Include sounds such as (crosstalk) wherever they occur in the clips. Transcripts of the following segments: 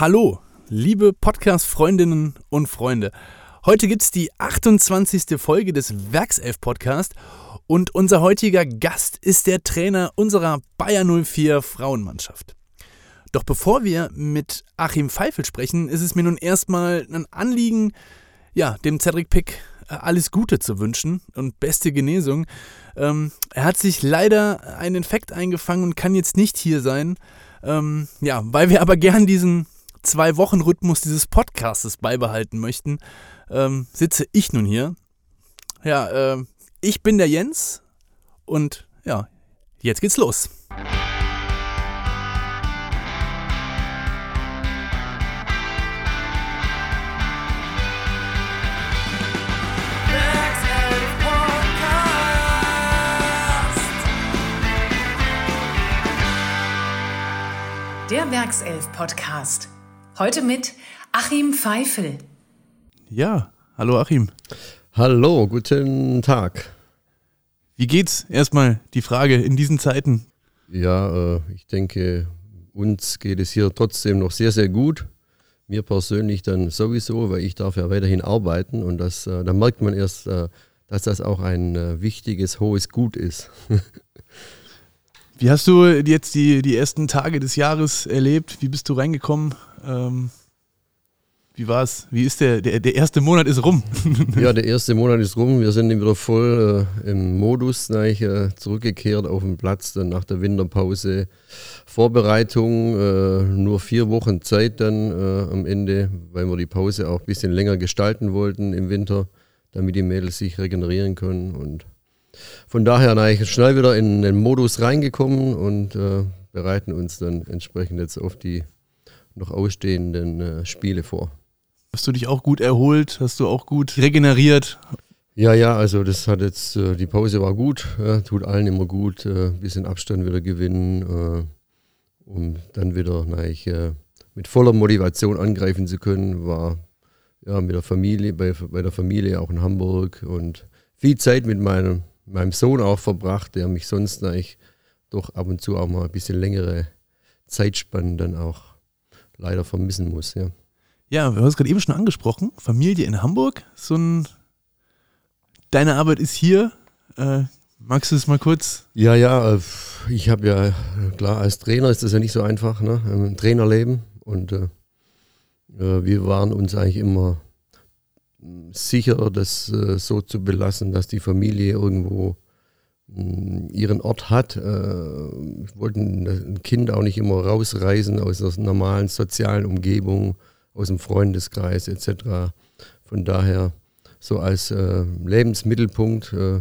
Hallo, liebe Podcast-Freundinnen und Freunde. Heute gibt es die 28. Folge des Werkself-Podcast und unser heutiger Gast ist der Trainer unserer Bayer 04 Frauenmannschaft. Doch bevor wir mit Achim Pfeifel sprechen, ist es mir nun erstmal ein Anliegen, ja, dem Cedric Pick äh, alles Gute zu wünschen und beste Genesung. Ähm, er hat sich leider einen Infekt eingefangen und kann jetzt nicht hier sein. Ähm, ja, weil wir aber gern diesen Zwei-Wochen-Rhythmus dieses Podcastes beibehalten möchten, ähm, sitze ich nun hier. Ja, äh, ich bin der Jens und ja, jetzt geht's los. Der Werkself-Podcast. Heute mit Achim Pfeifel. Ja, hallo Achim. Hallo, guten Tag. Wie geht's? Erstmal die Frage in diesen Zeiten. Ja, äh, ich denke, uns geht es hier trotzdem noch sehr, sehr gut. Mir persönlich dann sowieso, weil ich darf ja weiterhin arbeiten und das, äh, da merkt man erst, äh, dass das auch ein wichtiges, hohes Gut ist. Wie hast du jetzt die, die ersten Tage des Jahres erlebt? Wie bist du reingekommen? Ähm, wie war es? Wie ist der, der, der erste Monat ist rum? (laughs) ja, der erste Monat ist rum. Wir sind wieder voll äh, im Modus ich, äh, zurückgekehrt auf den Platz dann nach der Winterpause. Vorbereitung, äh, nur vier Wochen Zeit dann äh, am Ende, weil wir die Pause auch ein bisschen länger gestalten wollten im Winter, damit die Mädels sich regenerieren können und von daher eigentlich schnell wieder in den Modus reingekommen und äh, bereiten uns dann entsprechend jetzt auf die noch ausstehenden äh, Spiele vor. Hast du dich auch gut erholt? Hast du auch gut regeneriert? Ja, ja, also das hat jetzt, äh, die Pause war gut, ja, tut allen immer gut, ein äh, bisschen Abstand wieder gewinnen, äh, um dann wieder nein, äh, mit voller Motivation angreifen zu können, war ja mit der Familie, bei, bei der Familie auch in Hamburg und viel Zeit mit meinem meinem Sohn auch verbracht, der mich sonst eigentlich doch ab und zu auch mal ein bisschen längere Zeitspannen dann auch leider vermissen muss. Ja, ja wir haben es gerade eben schon angesprochen. Familie in Hamburg. So ein Deine Arbeit ist hier. Äh, magst du es mal kurz? Ja, ja, äh, ich habe ja, klar, als Trainer ist das ja nicht so einfach, ne? Im Trainerleben. Und äh, äh wir waren uns eigentlich immer sicher, das äh, so zu belassen, dass die Familie irgendwo ihren Ort hat. Äh, wollten ein Kind auch nicht immer rausreißen aus der normalen sozialen Umgebung, aus dem Freundeskreis etc. Von daher so als äh, Lebensmittelpunkt äh,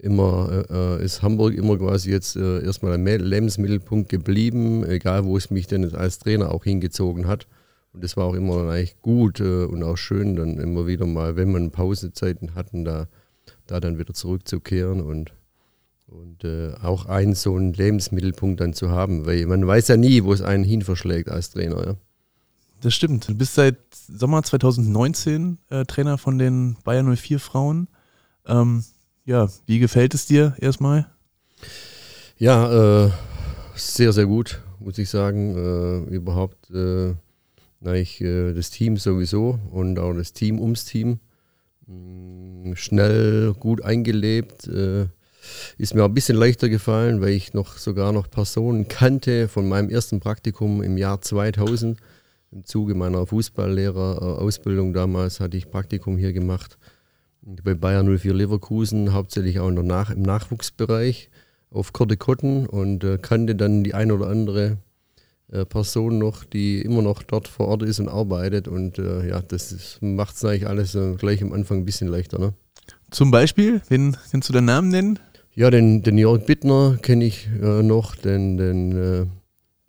immer äh, ist Hamburg immer quasi jetzt äh, erstmal ein Lebensmittelpunkt geblieben, egal wo es mich denn als Trainer auch hingezogen hat. Und das war auch immer eigentlich gut äh, und auch schön, dann immer wieder mal, wenn man Pausezeiten hatten, da, da dann wieder zurückzukehren und, und äh, auch einen so einen Lebensmittelpunkt dann zu haben, weil man weiß ja nie, wo es einen hin verschlägt als Trainer. Ja. Das stimmt. Du bist seit Sommer 2019 äh, Trainer von den Bayern 04 Frauen. Ähm, ja, wie gefällt es dir erstmal? Ja, äh, sehr, sehr gut, muss ich sagen. Äh, überhaupt äh, ich, äh, das Team sowieso und auch das Team ums Team. Mm, schnell, gut eingelebt. Ist mir ein bisschen leichter gefallen, weil ich noch sogar noch Personen kannte von meinem ersten Praktikum im Jahr 2000. Im Zuge meiner Fußballlehrerausbildung damals hatte ich Praktikum hier gemacht bei Bayern 04 Leverkusen, hauptsächlich auch Nach im Nachwuchsbereich auf Korte Kotten und äh, kannte dann die ein oder andere äh, Person noch, die immer noch dort vor Ort ist und arbeitet. Und äh, ja, das macht es eigentlich alles äh, gleich am Anfang ein bisschen leichter. Ne? Zum Beispiel, wen kannst du den Namen nennen? Ja, den, den Jörg Bittner kenne ich äh, noch, den, den, äh,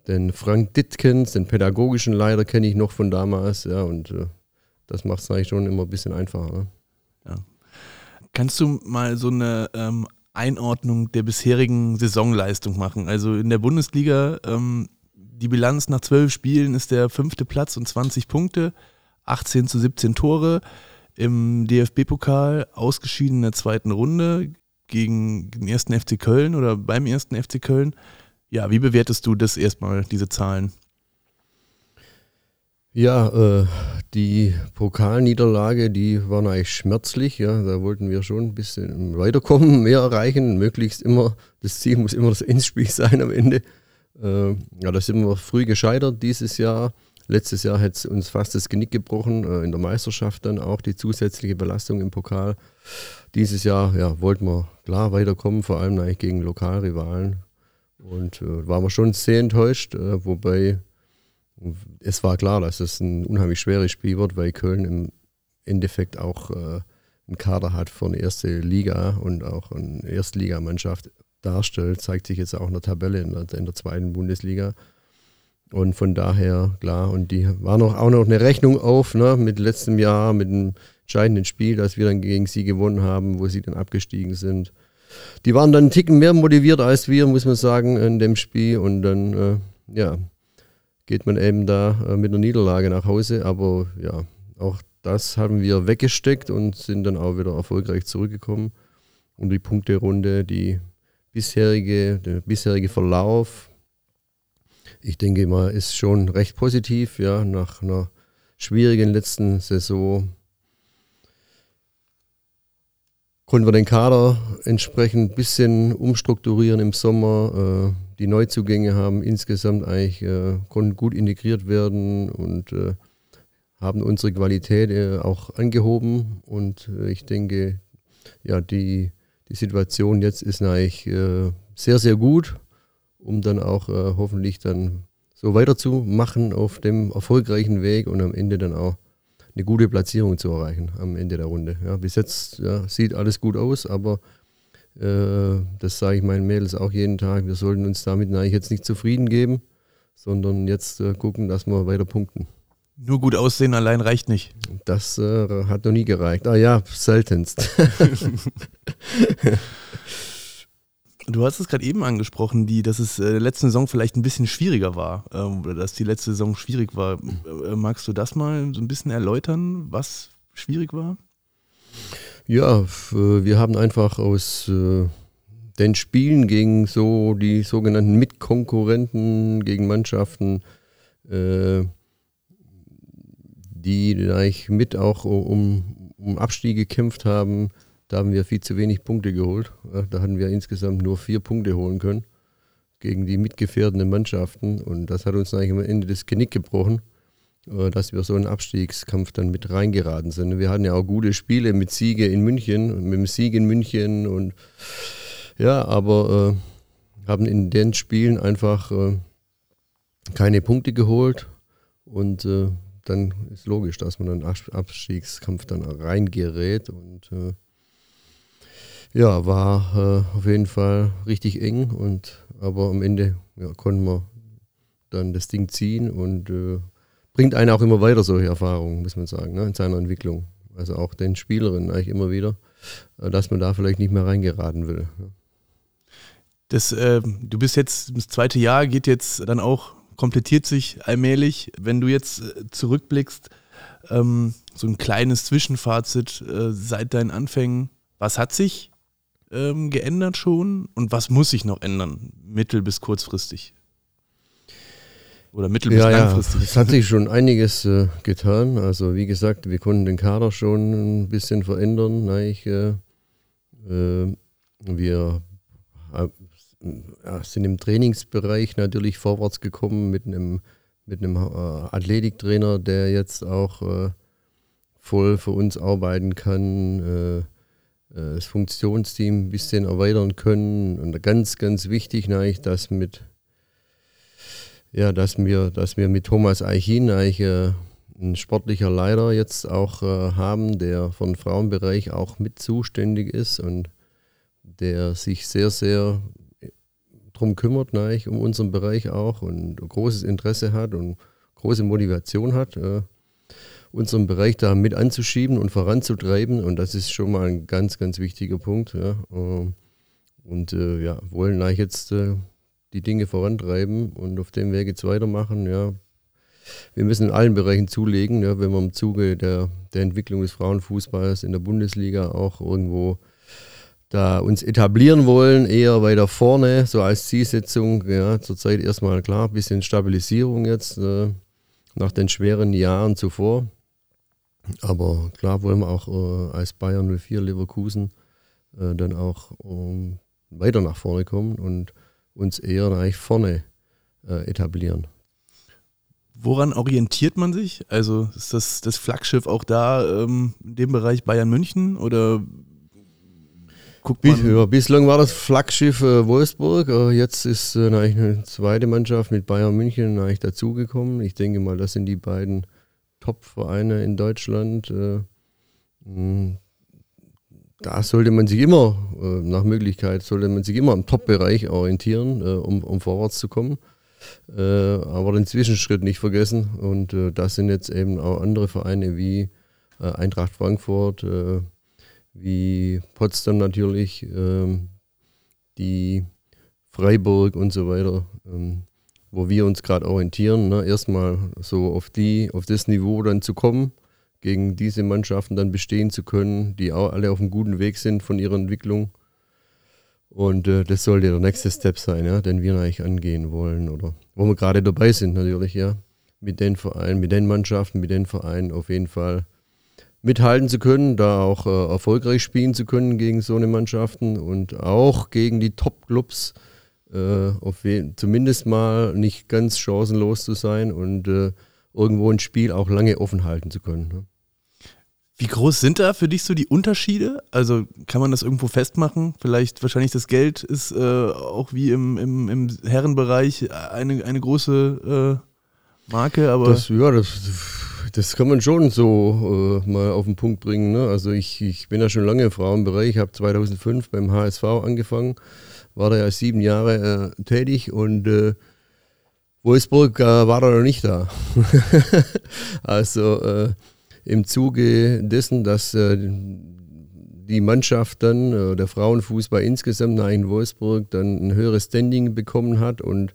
den Frank Dittkens, den pädagogischen Leiter kenne ich noch von damals. Ja, und äh, das macht es eigentlich schon immer ein bisschen einfacher. Ne? Ja. Kannst du mal so eine ähm, Einordnung der bisherigen Saisonleistung machen? Also in der Bundesliga ähm, die Bilanz nach zwölf Spielen ist der fünfte Platz und 20 Punkte, 18 zu 17 Tore. Im DFB-Pokal ausgeschieden in der zweiten Runde gegen den ersten FC Köln oder beim ersten FC Köln. Ja, wie bewertest du das erstmal, diese Zahlen? Ja, äh, die Pokalniederlage, die war eigentlich schmerzlich. Ja, da wollten wir schon ein bisschen weiterkommen, mehr erreichen, möglichst immer. Das Ziel muss immer das Endspiel (laughs) sein am Ende. Äh, ja, da sind wir früh gescheitert dieses Jahr. Letztes Jahr hat es uns fast das Genick gebrochen, äh, in der Meisterschaft dann auch die zusätzliche Belastung im Pokal. Dieses Jahr ja, wollten wir klar weiterkommen, vor allem eigentlich gegen Lokalrivalen. Und äh, waren wir schon sehr enttäuscht, äh, wobei es war klar, dass es ein unheimlich schweres Spiel wird, weil Köln im Endeffekt auch äh, einen Kader hat von erste Liga und auch eine Erstligamannschaft darstellt, zeigt sich jetzt auch in der Tabelle in der, in der zweiten Bundesliga. Und von daher, klar, und die war noch, auch noch eine Rechnung auf, ne, mit letztem Jahr, mit dem entscheidenden Spiel, das wir dann gegen sie gewonnen haben, wo sie dann abgestiegen sind. Die waren dann einen Ticken mehr motiviert als wir, muss man sagen, in dem Spiel. Und dann, äh, ja, geht man eben da äh, mit einer Niederlage nach Hause. Aber ja, auch das haben wir weggesteckt und sind dann auch wieder erfolgreich zurückgekommen. Und die Punkterunde, die bisherige, der bisherige Verlauf ich denke mal, ist schon recht positiv, ja, nach einer schwierigen letzten Saison. Konnten wir den Kader entsprechend ein bisschen umstrukturieren im Sommer. Äh, die Neuzugänge haben insgesamt eigentlich, äh, konnten gut integriert werden und äh, haben unsere Qualität äh, auch angehoben. Und äh, ich denke, ja, die, die Situation jetzt ist eigentlich äh, sehr, sehr gut um dann auch hoffentlich dann so weiterzumachen auf dem erfolgreichen Weg und am Ende dann auch eine gute Platzierung zu erreichen am Ende der Runde. Ja, bis jetzt ja, sieht alles gut aus, aber äh, das sage ich meinen Mädels auch jeden Tag. Wir sollten uns damit eigentlich jetzt nicht zufrieden geben, sondern jetzt äh, gucken, dass wir weiter punkten. Nur gut aussehen allein reicht nicht. Das äh, hat noch nie gereicht. Ah ja, seltenst. (laughs) (laughs) Du hast es gerade eben angesprochen, die, dass es äh, letzte Saison vielleicht ein bisschen schwieriger war, äh, oder dass die letzte Saison schwierig war. Äh, magst du das mal so ein bisschen erläutern, was schwierig war? Ja, wir haben einfach aus äh, den Spielen gegen so die sogenannten Mitkonkurrenten, gegen Mannschaften, äh, die eigentlich mit auch um, um Abstieg gekämpft haben, da haben wir viel zu wenig Punkte geholt. Da hatten wir insgesamt nur vier Punkte holen können gegen die mitgefährdenden Mannschaften. Und das hat uns eigentlich am Ende das Genick gebrochen, äh, dass wir so einen Abstiegskampf dann mit reingeraten sind. Wir hatten ja auch gute Spiele mit Siege in München, mit dem Sieg in München und ja, aber äh, haben in den Spielen einfach äh, keine Punkte geholt und äh, dann ist logisch, dass man dann Abstiegskampf dann reingerät und äh, ja, war äh, auf jeden Fall richtig eng und aber am Ende ja, konnten wir dann das Ding ziehen und äh, bringt einen auch immer weiter solche Erfahrungen, muss man sagen, ne, in seiner Entwicklung. Also auch den Spielerinnen eigentlich immer wieder, äh, dass man da vielleicht nicht mehr reingeraten will. Ne. Das, äh, du bist jetzt, das zweite Jahr geht jetzt dann auch, komplettiert sich allmählich. Wenn du jetzt äh, zurückblickst, ähm, so ein kleines Zwischenfazit äh, seit deinen Anfängen, was hat sich ähm, geändert schon und was muss sich noch ändern, mittel- bis kurzfristig? Oder mittel- bis ja, langfristig? Ja, es hat sich (laughs) schon einiges äh, getan. Also wie gesagt, wir konnten den Kader schon ein bisschen verändern. Ich, äh, äh, wir sind im Trainingsbereich natürlich vorwärts gekommen mit einem, mit einem äh, Athletiktrainer, der jetzt auch äh, voll für uns arbeiten kann äh, das Funktionsteam ein bisschen erweitern können. Und ganz, ganz wichtig natürlich, dass mit ja, dass wir, dass wir mit Thomas Eichin eigentlich äh, ein sportlicher Leiter jetzt auch äh, haben, der von Frauenbereich auch mit zuständig ist und der sich sehr, sehr darum kümmert, natürlich, um unseren Bereich auch und großes Interesse hat und große Motivation hat. Äh, unseren Bereich da mit anzuschieben und voranzutreiben. Und das ist schon mal ein ganz, ganz wichtiger Punkt. Ja. Ähm, und äh, ja, wollen eigentlich jetzt äh, die Dinge vorantreiben und auf dem Weg jetzt weitermachen. Ja. Wir müssen in allen Bereichen zulegen, ja, wenn wir im Zuge der, der Entwicklung des Frauenfußballs in der Bundesliga auch irgendwo da uns etablieren wollen, eher weiter vorne, so als Zielsetzung. Ja, zurzeit erstmal klar, bisschen Stabilisierung jetzt. Äh, nach den schweren Jahren zuvor. Aber klar wollen wir auch äh, als Bayern 04 Leverkusen äh, dann auch ähm, weiter nach vorne kommen und uns eher eigentlich vorne äh, etablieren. Woran orientiert man sich? Also ist das, das Flaggschiff auch da ähm, in dem Bereich Bayern München oder guckt man? Ja, bislang war das Flaggschiff äh, Wolfsburg, äh, jetzt ist äh, eigentlich eine zweite Mannschaft mit Bayern München eigentlich dazugekommen. Ich denke mal, das sind die beiden Top-Vereine in Deutschland. Äh, hm, da sollte man sich immer, äh, nach Möglichkeit, sollte man sich immer im Top-Bereich orientieren, äh, um, um vorwärts zu kommen. Aber den Zwischenschritt nicht vergessen. Und das sind jetzt eben auch andere Vereine wie Eintracht Frankfurt, wie Potsdam natürlich, ähm, die Freiburg und so weiter, ähm, wo wir uns gerade orientieren. Ne? Erstmal so auf, die, auf das Niveau dann zu kommen, gegen diese Mannschaften dann bestehen zu können, die auch alle auf einem guten Weg sind von ihrer Entwicklung. Und äh, das sollte der nächste Step sein, ja, den wir eigentlich angehen wollen oder wo wir gerade dabei sind natürlich, ja, mit den Vereinen, mit den Mannschaften, mit den Vereinen auf jeden Fall mithalten zu können, da auch äh, erfolgreich spielen zu können gegen so eine Mannschaften und auch gegen die Top-Clubs äh, zumindest mal nicht ganz chancenlos zu sein und äh, irgendwo ein Spiel auch lange offen halten zu können. Ne? Wie groß sind da für dich so die Unterschiede? Also kann man das irgendwo festmachen? Vielleicht wahrscheinlich das Geld ist äh, auch wie im, im, im Herrenbereich eine, eine große äh, Marke, aber. Das, ja, das, das kann man schon so äh, mal auf den Punkt bringen. Ne? Also ich, ich bin ja schon lange im Frauenbereich, habe 2005 beim HSV angefangen, war da ja sieben Jahre äh, tätig und äh, Wolfsburg äh, war da noch nicht da. (laughs) also im Zuge dessen, dass äh, die Mannschaft dann, äh, der Frauenfußball insgesamt nach in Wolfsburg dann ein höheres Standing bekommen hat und,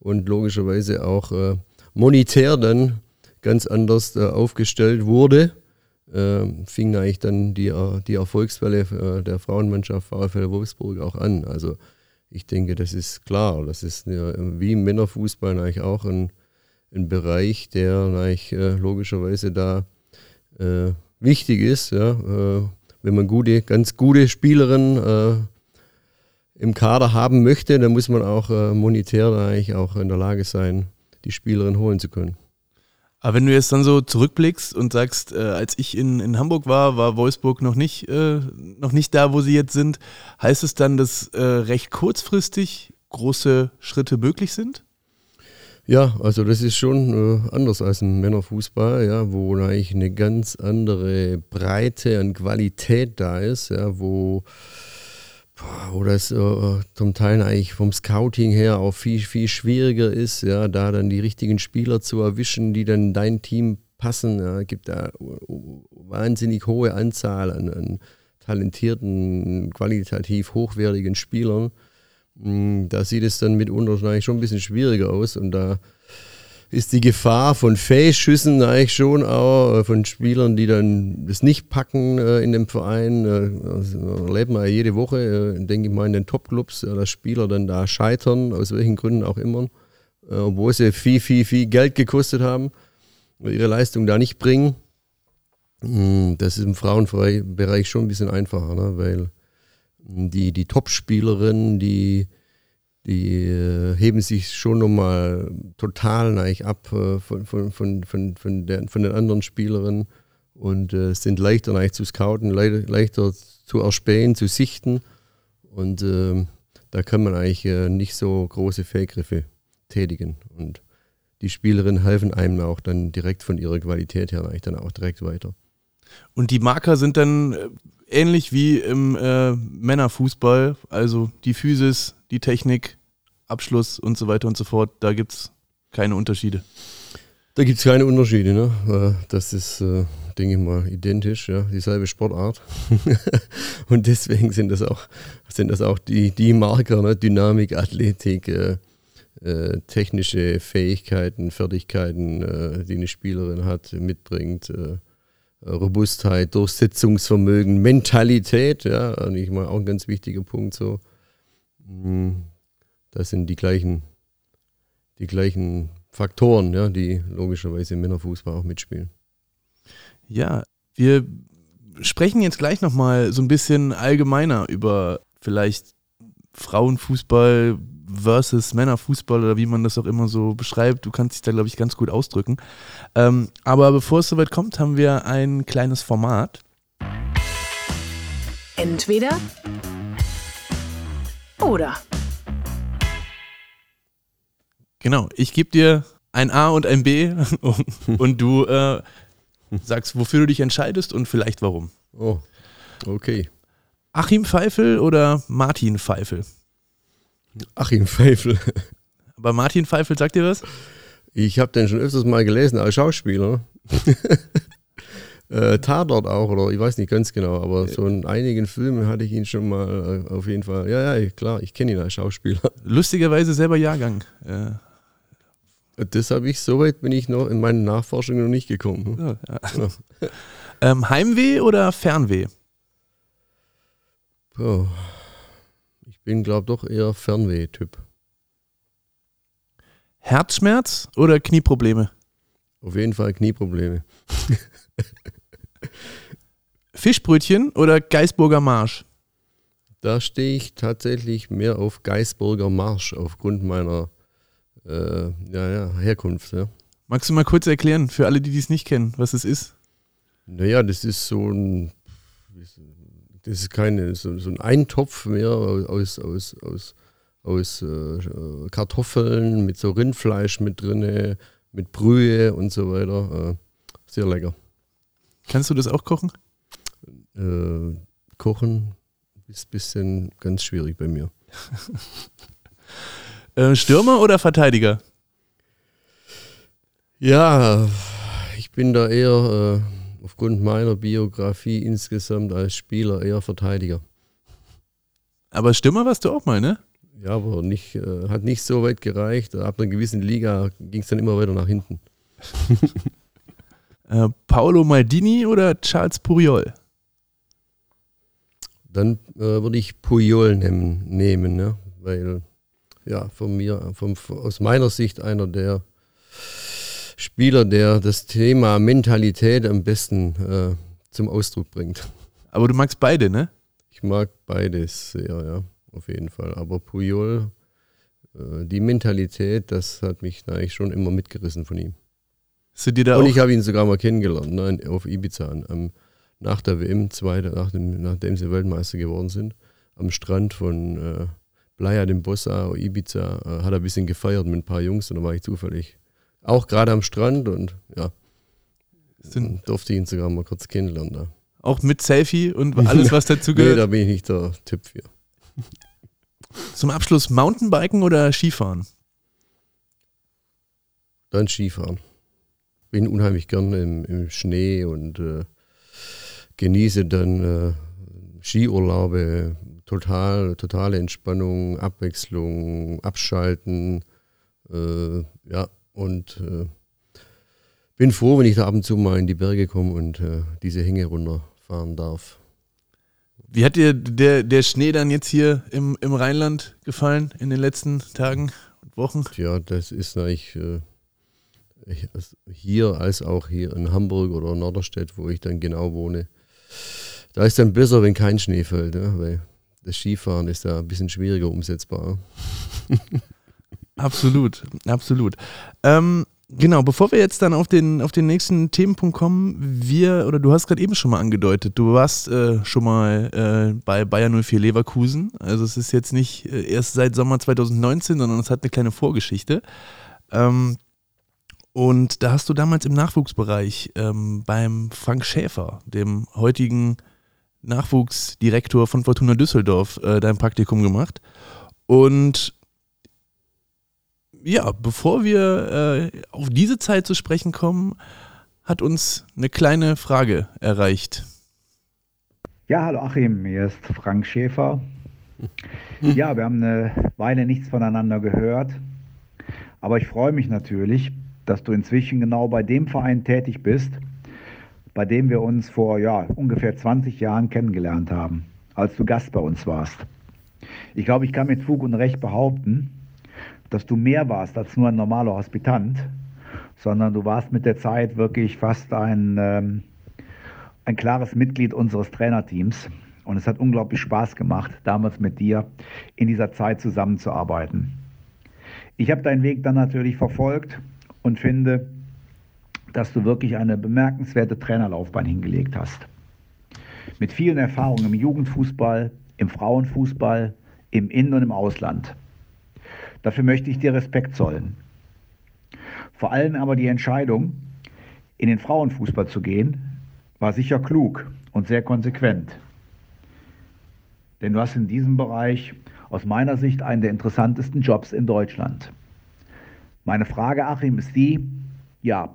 und logischerweise auch äh, monetär dann ganz anders äh, aufgestellt wurde, äh, fing eigentlich dann die, äh, die Erfolgswelle der Frauenmannschaft VfL Wolfsburg auch an. Also ich denke, das ist klar. Das ist wie im Männerfußball eigentlich auch ein, ein Bereich, der eigentlich, logischerweise da äh, wichtig ist, ja, äh, wenn man gute, ganz gute Spielerinnen äh, im Kader haben möchte, dann muss man auch äh, monetär eigentlich auch in der Lage sein, die Spielerin holen zu können. Aber wenn du jetzt dann so zurückblickst und sagst, äh, als ich in, in Hamburg war, war Wolfsburg noch nicht, äh, noch nicht da, wo sie jetzt sind, heißt es dann, dass äh, recht kurzfristig große Schritte möglich sind? Ja, also das ist schon äh, anders als ein Männerfußball, ja, wo eigentlich eine ganz andere Breite an Qualität da ist, ja, wo, wo das äh, zum Teil eigentlich vom Scouting her auch viel, viel schwieriger ist, ja, da dann die richtigen Spieler zu erwischen, die dann dein Team passen. Ja, gibt da wahnsinnig hohe Anzahl an, an talentierten, qualitativ hochwertigen Spielern. Hm, da sieht es dann mitunter schon ein bisschen schwieriger aus und da ist die Gefahr von Fehlschüssen eigentlich schon auch äh, von Spielern, die dann das nicht packen äh, in dem Verein. Äh, also erlebt man ja jede Woche, denke ich mal, in den Topclubs, dass Spieler dann da scheitern, aus welchen Gründen auch immer, obwohl sie viel, viel, viel Geld gekostet haben, ihre Leistung da nicht bringen. Hm, das ist im Frauenbereich schon ein bisschen einfacher, ne? weil die, die Top-Spielerinnen, die, die äh, heben sich schon nochmal total eigentlich ab äh, von, von, von, von, von, der, von den anderen Spielerinnen und äh, sind leichter eigentlich zu scouten, le leichter zu erspähen, zu sichten. Und ähm, da kann man eigentlich äh, nicht so große Fehlgriffe tätigen. Und die Spielerinnen helfen einem auch dann direkt von ihrer Qualität her eigentlich dann auch direkt weiter. Und die Marker sind dann ähnlich wie im äh, Männerfußball, also die Physis, die Technik, Abschluss und so weiter und so fort, da gibt es keine Unterschiede. Da gibt es keine Unterschiede, ne? Äh, das ist, äh, denke ich mal, identisch, ja, dieselbe Sportart. (laughs) und deswegen sind das auch, sind das auch die, die Marker, ne? Dynamik, Athletik, äh, äh, technische Fähigkeiten, Fertigkeiten, äh, die eine Spielerin hat, mitbringt. Äh, Robustheit, Durchsetzungsvermögen, Mentalität, ja, eigentlich mal auch ein ganz wichtiger Punkt so. Hm, das sind die gleichen, die gleichen Faktoren, ja, die logischerweise im Männerfußball auch mitspielen. Ja, wir sprechen jetzt gleich nochmal so ein bisschen allgemeiner über vielleicht Frauenfußball versus Männerfußball oder wie man das auch immer so beschreibt. Du kannst dich da, glaube ich, ganz gut ausdrücken. Ähm, aber bevor es soweit kommt, haben wir ein kleines Format. Entweder oder. Genau, ich gebe dir ein A und ein B (laughs) und du äh, sagst, wofür du dich entscheidest und vielleicht warum. Oh, okay. Achim Pfeifel oder Martin Pfeifel? Achim Pfeifel. Aber Martin Pfeifel, sagt dir was? Ich habe den schon öfters mal gelesen als Schauspieler. (laughs) äh, Tatort auch, oder ich weiß nicht ganz genau, aber so in einigen Filmen hatte ich ihn schon mal äh, auf jeden Fall. Ja, ja, klar, ich kenne ihn als Schauspieler. (laughs) Lustigerweise selber Jahrgang. Äh. Das habe ich, soweit bin ich noch in meinen Nachforschungen noch nicht gekommen. Ja, (laughs) ja. ähm, Heimweh oder Fernweh? Oh. Ich bin, glaube ich, doch eher Fernweh-Typ. Herzschmerz oder Knieprobleme? Auf jeden Fall Knieprobleme. (laughs) Fischbrötchen oder Geisburger Marsch? Da stehe ich tatsächlich mehr auf Geisburger Marsch aufgrund meiner äh, ja, ja, Herkunft. Ja. Magst du mal kurz erklären, für alle, die dies nicht kennen, was es ist? Naja, das ist so ein, das ist keine, so, so ein Eintopf mehr aus, aus, aus, aus äh, Kartoffeln mit so Rindfleisch mit drin, mit Brühe und so weiter. Äh, sehr lecker. Kannst du das auch kochen? Äh, kochen ist ein bisschen ganz schwierig bei mir. (laughs) Äh, Stürmer oder Verteidiger? Ja, ich bin da eher äh, aufgrund meiner Biografie insgesamt als Spieler eher Verteidiger. Aber Stürmer warst du auch mal, ne? Ja, aber nicht, äh, hat nicht so weit gereicht. Ab einer gewissen Liga ging es dann immer weiter nach hinten. (laughs) äh, Paolo Maldini oder Charles Puriol? Dann äh, würde ich Puyol nehmen, nehmen ne? weil ja, von mir, vom, aus meiner Sicht einer der Spieler, der das Thema Mentalität am besten äh, zum Ausdruck bringt. Aber du magst beide, ne? Ich mag beides sehr, ja, auf jeden Fall. Aber Puyol, äh, die Mentalität, das hat mich eigentlich schon immer mitgerissen von ihm. Sind dir da Und ich habe ihn sogar mal kennengelernt, ne, auf Ibiza, am, nach der WM, zweite, nach dem, nachdem sie Weltmeister geworden sind, am Strand von äh, Playa dem Bossa, Ibiza, äh, hat er ein bisschen gefeiert mit ein paar Jungs und da war ich zufällig auch gerade am Strand und ja, Sind durfte ich ihn sogar mal kurz kennenlernen da. Auch mit Selfie und alles, was dazu (laughs) gehört? nee, da bin ich nicht der Tipp für. Zum Abschluss Mountainbiken oder Skifahren? Dann Skifahren. Bin unheimlich gern im, im Schnee und äh, genieße dann äh, Skiurlaube, total, totale Entspannung, Abwechslung, Abschalten. Äh, ja, und äh, bin froh, wenn ich da ab und zu mal in die Berge komme und äh, diese Hänge runterfahren darf. Wie hat dir der, der Schnee dann jetzt hier im, im Rheinland gefallen in den letzten Tagen und Wochen? Ja, das ist eigentlich äh, hier als auch hier in Hamburg oder Norderstedt, wo ich dann genau wohne. Da ist dann besser, wenn kein Schnee fällt, ja, weil das Skifahren ist ja ein bisschen schwieriger umsetzbar. (laughs) absolut, absolut. Ähm, genau, bevor wir jetzt dann auf den, auf den nächsten Themenpunkt kommen, wir, oder du hast gerade eben schon mal angedeutet, du warst äh, schon mal äh, bei Bayern 04 Leverkusen. Also es ist jetzt nicht äh, erst seit Sommer 2019, sondern es hat eine kleine Vorgeschichte. Ähm, und da hast du damals im Nachwuchsbereich ähm, beim Frank Schäfer, dem heutigen Nachwuchsdirektor von Fortuna Düsseldorf äh, dein Praktikum gemacht. Und ja, bevor wir äh, auf diese Zeit zu sprechen kommen, hat uns eine kleine Frage erreicht. Ja, hallo Achim, hier ist Frank Schäfer. Ja, wir haben eine Weile nichts voneinander gehört, aber ich freue mich natürlich, dass du inzwischen genau bei dem Verein tätig bist, bei dem wir uns vor ja, ungefähr 20 Jahren kennengelernt haben, als du Gast bei uns warst. Ich glaube, ich kann mit Fug und Recht behaupten, dass du mehr warst als nur ein normaler Hospitant, sondern du warst mit der Zeit wirklich fast ein, ähm, ein klares Mitglied unseres Trainerteams. Und es hat unglaublich Spaß gemacht, damals mit dir in dieser Zeit zusammenzuarbeiten. Ich habe deinen Weg dann natürlich verfolgt und finde, dass du wirklich eine bemerkenswerte Trainerlaufbahn hingelegt hast. Mit vielen Erfahrungen im Jugendfußball, im Frauenfußball, im In- und im Ausland. Dafür möchte ich dir Respekt zollen. Vor allem aber die Entscheidung, in den Frauenfußball zu gehen, war sicher klug und sehr konsequent. Denn du hast in diesem Bereich aus meiner Sicht einen der interessantesten Jobs in Deutschland. Meine Frage, Achim, ist die, ja,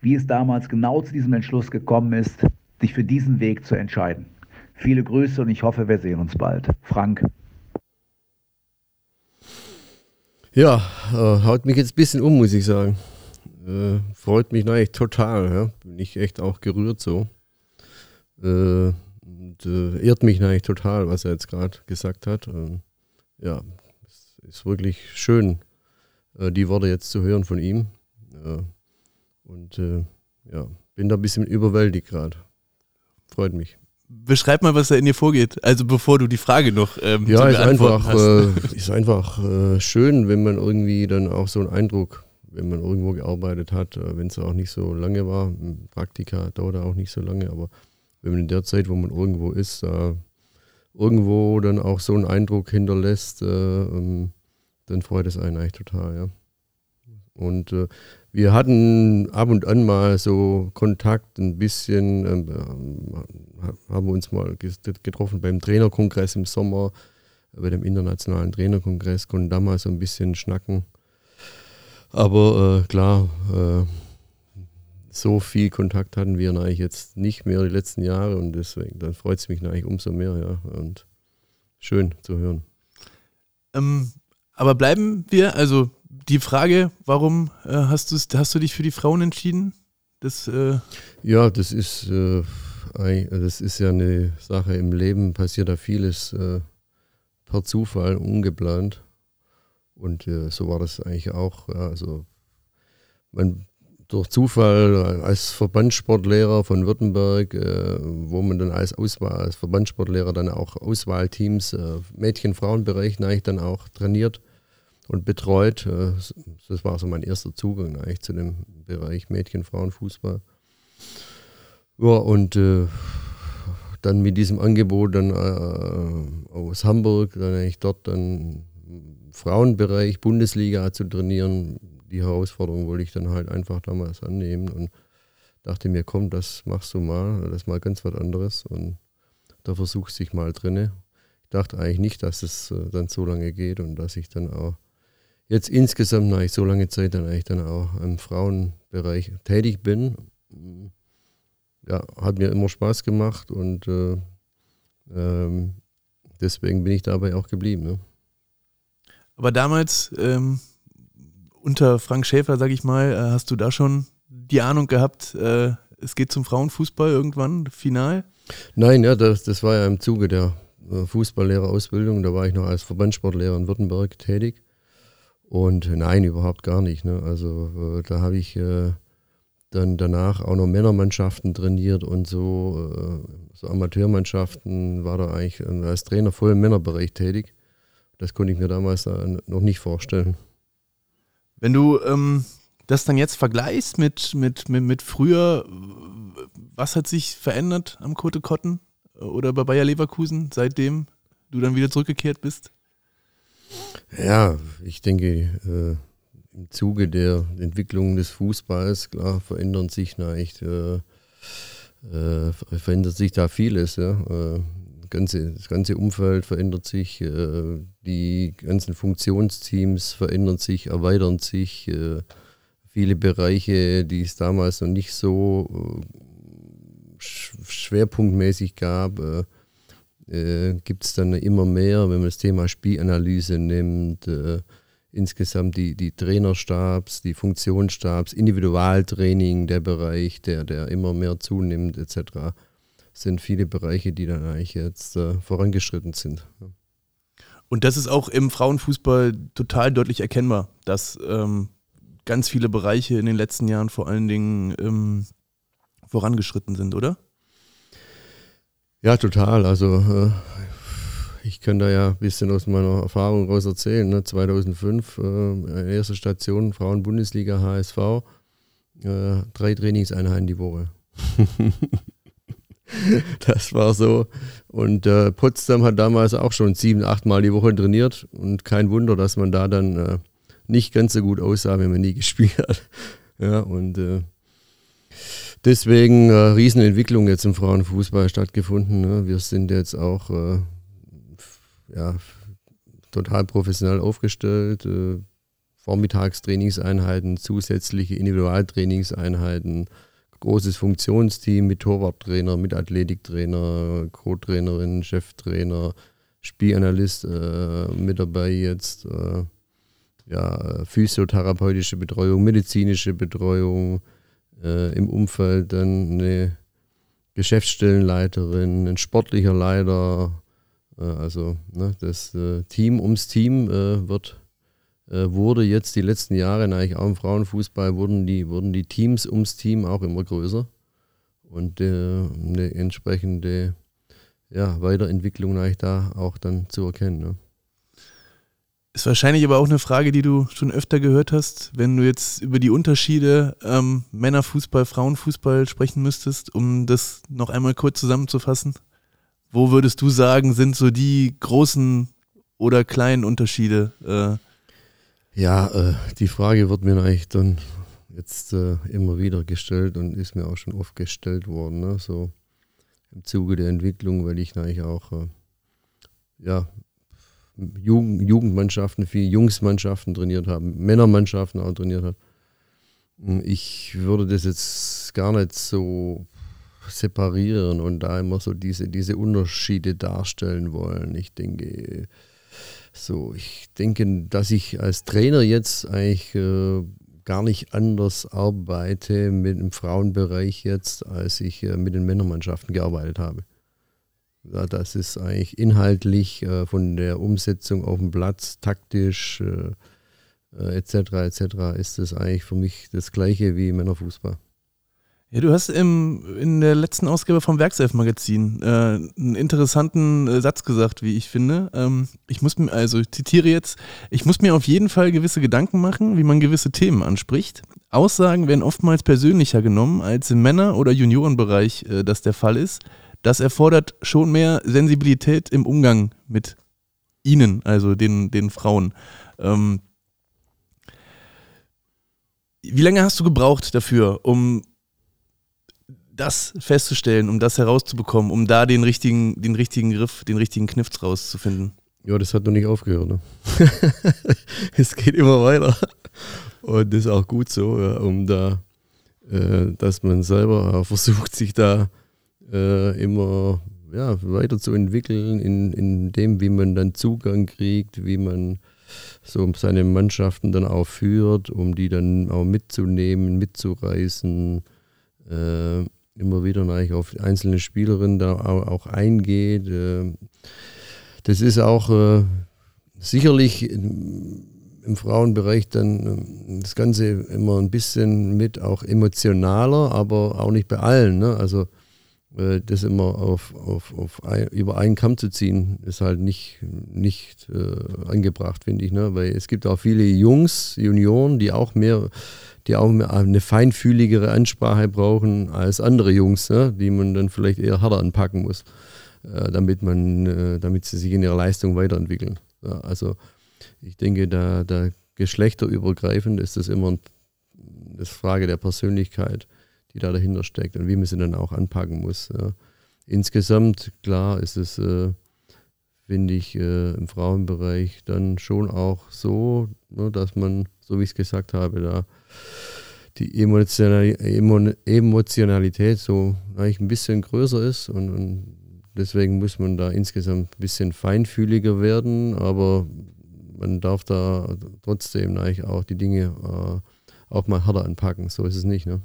wie es damals genau zu diesem Entschluss gekommen ist, dich für diesen Weg zu entscheiden. Viele Grüße und ich hoffe, wir sehen uns bald. Frank. Ja, äh, haut mich jetzt ein bisschen um, muss ich sagen. Äh, freut mich eigentlich total. Ja. Bin ich echt auch gerührt so. Äh, und äh, ehrt mich eigentlich total, was er jetzt gerade gesagt hat. Ähm, ja, es ist wirklich schön, äh, die Worte jetzt zu hören von ihm. und äh, ja, bin da ein bisschen überwältigt gerade. Freut mich. Beschreib mal, was da in dir vorgeht. Also bevor du die Frage noch ähm, ja, ist einfach, äh, ist einfach äh, schön, wenn man irgendwie dann auch so einen Eindruck, wenn man irgendwo gearbeitet hat, äh, wenn es auch nicht so lange war, Praktika dauert auch nicht so lange, aber wenn man in der Zeit, wo man irgendwo ist, irgendwo dann auch so einen Eindruck hinterlässt, äh, ähm, dann freut es einen eigentlich total, ja. Und äh, wir hatten ab und an mal so Kontakt, ein bisschen, ähm, äh, haben uns mal getroffen beim Trainerkongress im Sommer, bei dem internationalen Trainerkongress, konnten da mal so ein bisschen schnacken. Aber äh, klar, äh, so viel Kontakt hatten wir eigentlich jetzt nicht mehr die letzten Jahre und deswegen, dann freut es mich eigentlich umso mehr, ja. Und schön zu hören. Ähm, aber bleiben wir, also die Frage, warum äh, hast, hast du dich für die Frauen entschieden? Das, äh ja, das ist, äh, das ist ja eine Sache im Leben, passiert da vieles äh, per Zufall, ungeplant. Und äh, so war das eigentlich auch. Ja, also man durch Zufall als Verbandssportlehrer von Württemberg, äh, wo man dann als Auswahl, als Verbandssportlehrer dann auch Auswahlteams, äh, Mädchen-Frauen-Bereich eigentlich dann auch trainiert und betreut. Äh, das war so mein erster Zugang eigentlich zu dem Bereich Mädchen-Frauen-Fußball. Ja, und äh, dann mit diesem Angebot dann äh, aus Hamburg, dann eigentlich dort dann Frauenbereich, Bundesliga zu trainieren, die Herausforderung wollte ich dann halt einfach damals annehmen und dachte mir, komm, das machst du mal, das ist mal ganz was anderes und da versuchst du dich mal drinne. Ich dachte eigentlich nicht, dass es dann so lange geht und dass ich dann auch jetzt insgesamt nach so lange Zeit dann eigentlich dann auch im Frauenbereich tätig bin. Ja, hat mir immer Spaß gemacht und äh, ähm, deswegen bin ich dabei auch geblieben. Ne? Aber damals ähm, unter Frank Schäfer, sag ich mal, äh, hast du da schon die Ahnung gehabt, äh, es geht zum Frauenfußball irgendwann, final? Nein, ja, das, das war ja im Zuge der äh, Fußballlehrerausbildung. Da war ich noch als Verbandssportlehrer in Württemberg tätig. Und nein, überhaupt gar nicht. Ne? Also äh, da habe ich äh, dann danach auch noch Männermannschaften trainiert und so, äh, so Amateurmannschaften, war da eigentlich äh, als Trainer voll im Männerbereich tätig. Das konnte ich mir damals noch nicht vorstellen. Wenn du ähm, das dann jetzt vergleichst mit, mit, mit, mit früher, was hat sich verändert am Kote Kotten oder bei Bayer Leverkusen, seitdem du dann wieder zurückgekehrt bist? Ja, ich denke, äh, im Zuge der Entwicklung des Fußballs, klar, verändern sich na äh, äh, verändert sich da vieles. Ja. Äh, ganze, das ganze Umfeld verändert sich, äh, die ganzen Funktionsteams verändern sich, erweitern sich. Äh, viele Bereiche, die es damals noch nicht so schwerpunktmäßig gab, äh, gibt es dann immer mehr, wenn man das Thema Spielanalyse nimmt, äh, insgesamt die, die Trainerstabs, die Funktionsstabs, Individualtraining, der Bereich, der, der immer mehr zunimmt, etc., sind viele Bereiche, die dann eigentlich jetzt äh, vorangeschritten sind. Und das ist auch im Frauenfußball total deutlich erkennbar, dass ähm, ganz viele Bereiche in den letzten Jahren vor allen Dingen ähm, vorangeschritten sind, oder? Ja, total. Also äh, ich kann da ja ein bisschen aus meiner Erfahrung raus erzählen. Ne? 2005, äh, erste Station, Frauen-Bundesliga, HSV, äh, drei Trainingseinheiten die Woche. (laughs) das war so. Und äh, Potsdam hat damals auch schon sieben, acht Mal die Woche trainiert. Und kein Wunder, dass man da dann äh, nicht ganz so gut aussah, wenn man nie (laughs) gespielt hat. Ja, und deswegen äh, Riesenentwicklung jetzt im Frauenfußball stattgefunden. Ne? Wir sind jetzt auch äh, ja, total professionell aufgestellt. Äh, Vormittagstrainingseinheiten, zusätzliche Individualtrainingseinheiten, großes Funktionsteam mit Torwarttrainer, mit Athletiktrainer, Co-Trainerin, Cheftrainer, Spielanalyst äh, mit dabei jetzt, äh, ja, physiotherapeutische Betreuung, medizinische Betreuung, äh, im Umfeld dann eine Geschäftsstellenleiterin, ein sportlicher Leiter, äh, also ne, das äh, Team ums Team äh, wird äh, wurde jetzt die letzten Jahre, eigentlich auch im Frauenfußball, wurden die, wurden die Teams ums Team auch immer größer. Und äh, eine entsprechende ja, Weiterentwicklung eigentlich da auch dann zu erkennen. Ne? Ist wahrscheinlich aber auch eine Frage, die du schon öfter gehört hast, wenn du jetzt über die Unterschiede ähm, Männerfußball, Frauenfußball sprechen müsstest, um das noch einmal kurz zusammenzufassen. Wo würdest du sagen, sind so die großen oder kleinen Unterschiede äh, ja, äh, die Frage wird mir eigentlich dann jetzt äh, immer wieder gestellt und ist mir auch schon oft gestellt worden, ne? so im Zuge der Entwicklung, weil ich eigentlich auch äh, ja, Jugend, Jugendmannschaften, viele Jungsmannschaften trainiert habe, Männermannschaften auch trainiert habe. Ich würde das jetzt gar nicht so separieren und da immer so diese, diese Unterschiede darstellen wollen. Ich denke, so, ich denke, dass ich als Trainer jetzt eigentlich äh, gar nicht anders arbeite mit dem Frauenbereich jetzt, als ich äh, mit den Männermannschaften gearbeitet habe. Ja, das ist eigentlich inhaltlich äh, von der Umsetzung auf dem Platz, taktisch etc. Äh, etc. Äh, ist das eigentlich für mich das gleiche wie Männerfußball. Ja, du hast im, in der letzten Ausgabe vom Werkself-Magazin äh, einen interessanten äh, Satz gesagt, wie ich finde. Ähm, ich muss mir, also ich zitiere jetzt, ich muss mir auf jeden Fall gewisse Gedanken machen, wie man gewisse Themen anspricht. Aussagen werden oftmals persönlicher genommen, als im Männer- oder Juniorenbereich äh, das der Fall ist. Das erfordert schon mehr Sensibilität im Umgang mit ihnen, also den, den Frauen. Ähm, wie lange hast du gebraucht dafür, um das festzustellen, um das herauszubekommen, um da den richtigen, den richtigen Griff, den richtigen Kniff rauszufinden? Ja, das hat noch nicht aufgehört. Ne? (laughs) es geht immer weiter. Und das ist auch gut so, ja, um da, äh, dass man selber versucht, sich da äh, immer ja, weiterzuentwickeln in, in dem, wie man dann Zugang kriegt, wie man so seine Mannschaften dann auch führt, um die dann auch mitzunehmen, mitzureißen. Äh, immer wieder natürlich auf einzelne Spielerinnen da auch eingeht. Äh, das ist auch äh, sicherlich im Frauenbereich dann ähm, das Ganze immer ein bisschen mit auch emotionaler, aber auch nicht bei allen. Ne? Also äh, das immer auf, auf, auf ein, über einen Kamm zu ziehen, ist halt nicht, nicht äh, angebracht, finde ich. Ne? Weil es gibt auch viele Jungs, Junioren, die auch mehr die auch eine feinfühligere Ansprache brauchen als andere Jungs, ne, die man dann vielleicht eher härter anpacken muss, äh, damit, man, äh, damit sie sich in ihrer Leistung weiterentwickeln. Ja, also ich denke, da, da geschlechterübergreifend ist das immer eine Frage der Persönlichkeit, die da dahinter steckt und wie man sie dann auch anpacken muss. Ja. Insgesamt, klar, ist es, äh, finde ich, äh, im Frauenbereich dann schon auch so, ne, dass man, so wie ich es gesagt habe, da die Emotionalität so eigentlich ein bisschen größer ist und, und, deswegen muss man da insgesamt ein bisschen feinfühliger werden, aber man darf da trotzdem eigentlich auch die Dinge äh, auch mal härter anpacken. So ist es nicht. Ne?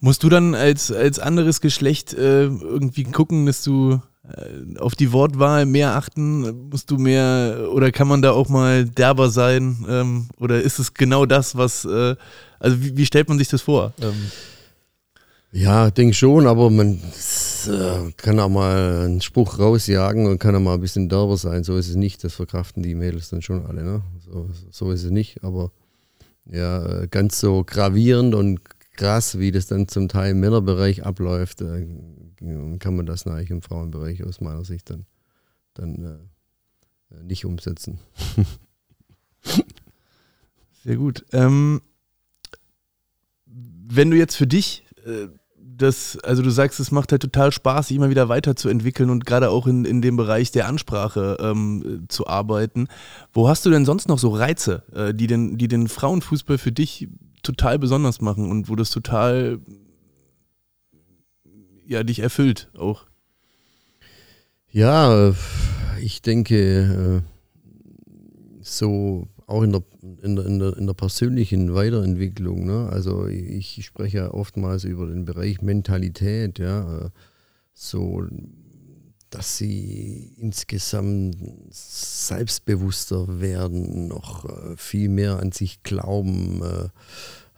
Musst du dann als, als anderes Geschlecht äh, irgendwie gucken, dass du äh, auf die Wortwahl mehr achten? Musst du mehr oder kann man da auch mal derber sein? Ähm, oder ist es genau das, was, äh, also wie, wie, stellt man sich das vor? Ähm. Ja, denke schon, aber man äh, kann auch mal einen Spruch rausjagen und kann auch mal ein bisschen derber sein. So ist es nicht. Das verkraften die Mädels dann schon alle. Ne? So, so ist es nicht. Aber ja, äh, ganz so gravierend und krass, wie das dann zum Teil im Männerbereich abläuft, äh, kann man das eigentlich im Frauenbereich aus meiner Sicht dann, dann äh, nicht umsetzen. (laughs) Sehr gut. Ähm, wenn du jetzt für dich äh, das, also du sagst, es macht halt total Spaß, sich immer wieder weiterzuentwickeln und gerade auch in, in dem Bereich der Ansprache ähm, zu arbeiten. Wo hast du denn sonst noch so Reize, äh, die, den, die den Frauenfußball für dich total besonders machen und wo das total ja, dich erfüllt auch? Ja, ich denke, äh, so auch in der, in der, in der, in der persönlichen Weiterentwicklung. Ne? Also ich spreche ja oftmals über den Bereich Mentalität, ja, äh, so dass sie insgesamt selbstbewusster werden, noch äh, viel mehr an sich glauben, äh,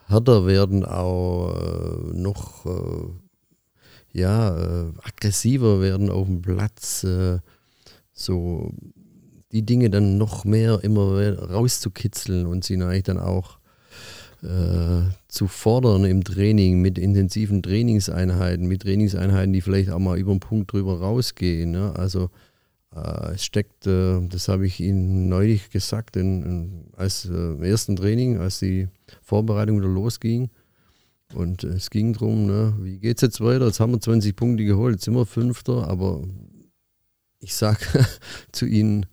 härter werden auch, noch ja, aggressiver werden auf dem Platz, so die Dinge dann noch mehr immer rauszukitzeln und sie dann auch äh, zu fordern im Training mit intensiven Trainingseinheiten, mit Trainingseinheiten, die vielleicht auch mal über den Punkt drüber rausgehen. Ne? Also äh, es steckt, äh, das habe ich Ihnen neulich gesagt, in, in, als äh, ersten Training, als die Vorbereitung wieder losging. Und es ging darum, ne, wie geht es jetzt weiter? Jetzt haben wir 20 Punkte geholt, jetzt sind wir Fünfter, aber ich sage (laughs) zu Ihnen,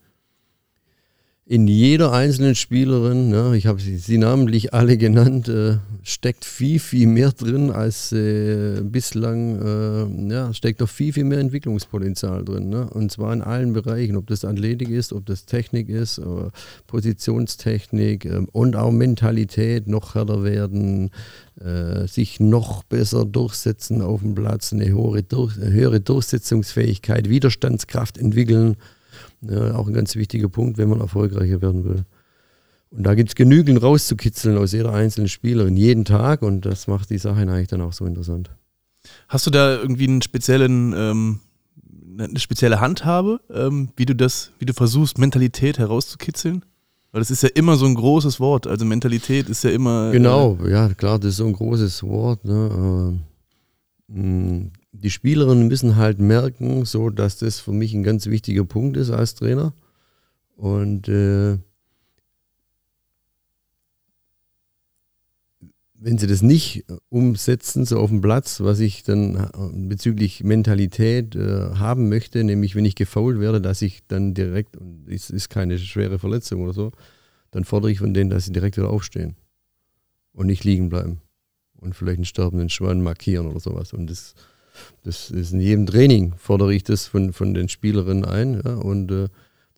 in jeder einzelnen Spielerin, ne, ich habe sie, sie, namentlich alle genannt, äh, steckt viel, viel mehr drin als äh, bislang, äh, ja, steckt noch viel, viel mehr Entwicklungspotenzial drin. Ne? Und zwar in allen Bereichen, ob das Athletik ist, ob das Technik ist, Positionstechnik ähm, und auch Mentalität, noch härter werden, äh, sich noch besser durchsetzen auf dem Platz, eine höhere, Durch höhere Durchsetzungsfähigkeit, Widerstandskraft entwickeln. Ja, auch ein ganz wichtiger Punkt, wenn man erfolgreicher werden will. Und da gibt es genügend rauszukitzeln aus jeder einzelnen Spielerin, jeden Tag. Und das macht die Sache eigentlich dann auch so interessant. Hast du da irgendwie einen speziellen, ähm, eine spezielle Handhabe, ähm, wie du das, wie du versuchst, Mentalität herauszukitzeln? Weil das ist ja immer so ein großes Wort. Also Mentalität ist ja immer. Genau, äh, ja, klar, das ist so ein großes Wort. Ne? Ähm, die Spielerinnen müssen halt merken, so dass das für mich ein ganz wichtiger Punkt ist als Trainer. Und äh, wenn sie das nicht umsetzen, so auf dem Platz, was ich dann äh, bezüglich Mentalität äh, haben möchte, nämlich wenn ich gefault werde, dass ich dann direkt, und es ist keine schwere Verletzung oder so, dann fordere ich von denen, dass sie direkt wieder aufstehen und nicht liegen bleiben und vielleicht einen sterbenden Schwan markieren oder sowas. Und das das ist in jedem Training, fordere ich das von, von den Spielerinnen ein. Ja, und äh,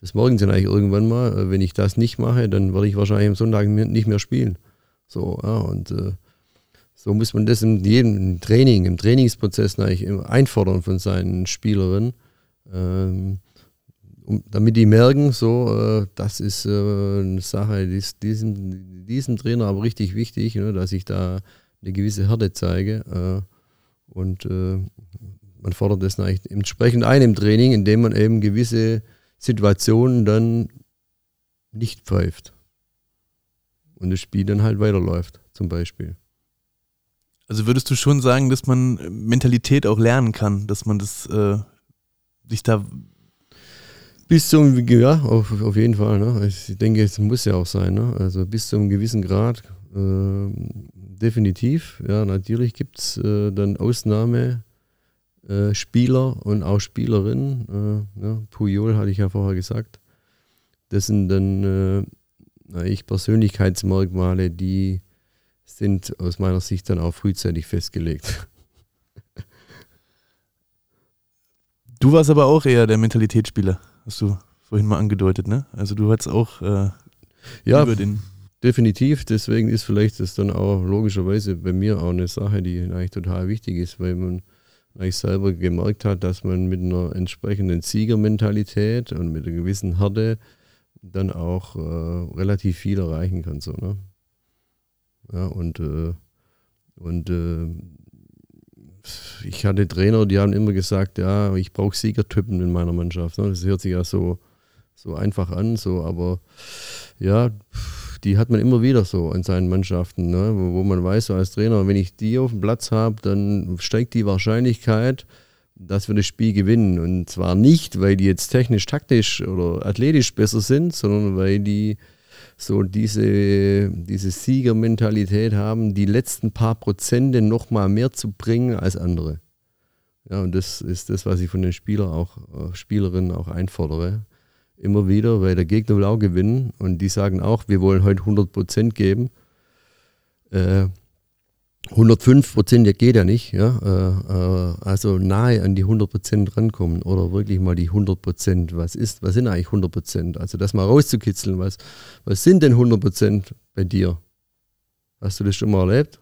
das morgen sind eigentlich irgendwann mal, äh, wenn ich das nicht mache, dann werde ich wahrscheinlich am Sonntag nicht mehr spielen. So, ja, und äh, so muss man das in jedem Training, im Trainingsprozess eigentlich einfordern von seinen Spielerinnen, ähm, um, damit die merken, so, äh, das ist äh, eine Sache, die ist diesem, diesem Trainer aber richtig wichtig, ne, dass ich da eine gewisse Härte zeige. Äh, und äh, man fordert das eigentlich entsprechend ein im Training, indem man eben gewisse Situationen dann nicht pfeift. Und das Spiel dann halt weiterläuft, zum Beispiel. Also würdest du schon sagen, dass man Mentalität auch lernen kann, dass man das äh, sich da. Bis zum, ja, auf, auf jeden Fall. Ne? Ich denke, es muss ja auch sein. Ne? Also bis zu einem gewissen Grad äh, definitiv. Ja, natürlich gibt es äh, dann Ausnahmefehler äh, und auch Spielerinnen. Äh, ja, Puyol hatte ich ja vorher gesagt. Das sind dann äh, ich Persönlichkeitsmerkmale, die sind aus meiner Sicht dann auch frühzeitig festgelegt. (laughs) Du warst aber auch eher der Mentalitätsspieler, hast du vorhin mal angedeutet, ne? Also du hattest auch äh, ja, über den Definitiv, deswegen ist vielleicht das dann auch logischerweise bei mir auch eine Sache, die eigentlich total wichtig ist, weil man ich selber gemerkt hat, dass man mit einer entsprechenden Siegermentalität und mit einer gewissen Härte dann auch äh, relativ viel erreichen kann. So, ne? Ja, und äh, und äh, ich hatte Trainer, die haben immer gesagt, ja, ich brauche Siegertypen in meiner Mannschaft. Ne? Das hört sich ja so, so einfach an, so, aber ja, die hat man immer wieder so in seinen Mannschaften, ne? wo, wo, man weiß, so als Trainer, wenn ich die auf dem Platz habe, dann steigt die Wahrscheinlichkeit, dass wir das Spiel gewinnen. Und zwar nicht, weil die jetzt technisch, taktisch oder athletisch besser sind, sondern weil die so diese, diese Siegermentalität haben, die letzten paar Prozente noch mal mehr zu bringen als andere. Ja, und das ist das, was ich von den Spielern auch, äh, Spielerinnen auch einfordere. Immer wieder, weil der Gegner will auch gewinnen und die sagen auch, wir wollen heute 100 Prozent geben. Äh, 105 Prozent geht ja nicht, ja. Äh, äh, also nahe an die 100 Prozent rankommen oder wirklich mal die 100 Prozent. Was ist, was sind eigentlich 100 Prozent? Also das mal rauszukitzeln. Was, was sind denn 100 Prozent bei dir? Hast du das schon mal erlebt?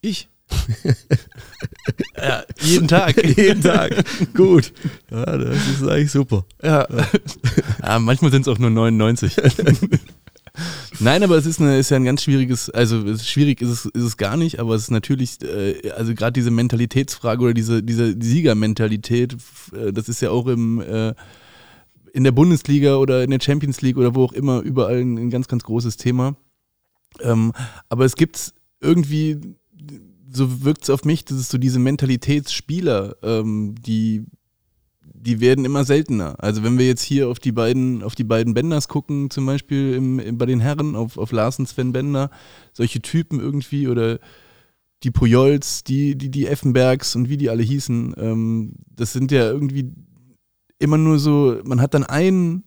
Ich? (laughs) ja, jeden Tag. (laughs) jeden Tag. Gut. Ja, das ist eigentlich super. Ja. ja manchmal sind es auch nur 99. (laughs) Nein, aber es ist, eine, ist ja ein ganz schwieriges, also schwierig ist es, ist es gar nicht, aber es ist natürlich, äh, also gerade diese Mentalitätsfrage oder diese, diese Siegermentalität, äh, das ist ja auch im, äh, in der Bundesliga oder in der Champions League oder wo auch immer überall ein, ein ganz, ganz großes Thema. Ähm, aber es gibt irgendwie, so wirkt es auf mich, dass es so diese Mentalitätsspieler, ähm, die die werden immer seltener. Also wenn wir jetzt hier auf die beiden, auf die beiden Benders gucken, zum Beispiel im, im, bei den Herren, auf, auf Larsen, Sven Bender, solche Typen irgendwie oder die Pujols, die, die, die Effenbergs und wie die alle hießen, ähm, das sind ja irgendwie immer nur so, man hat dann einen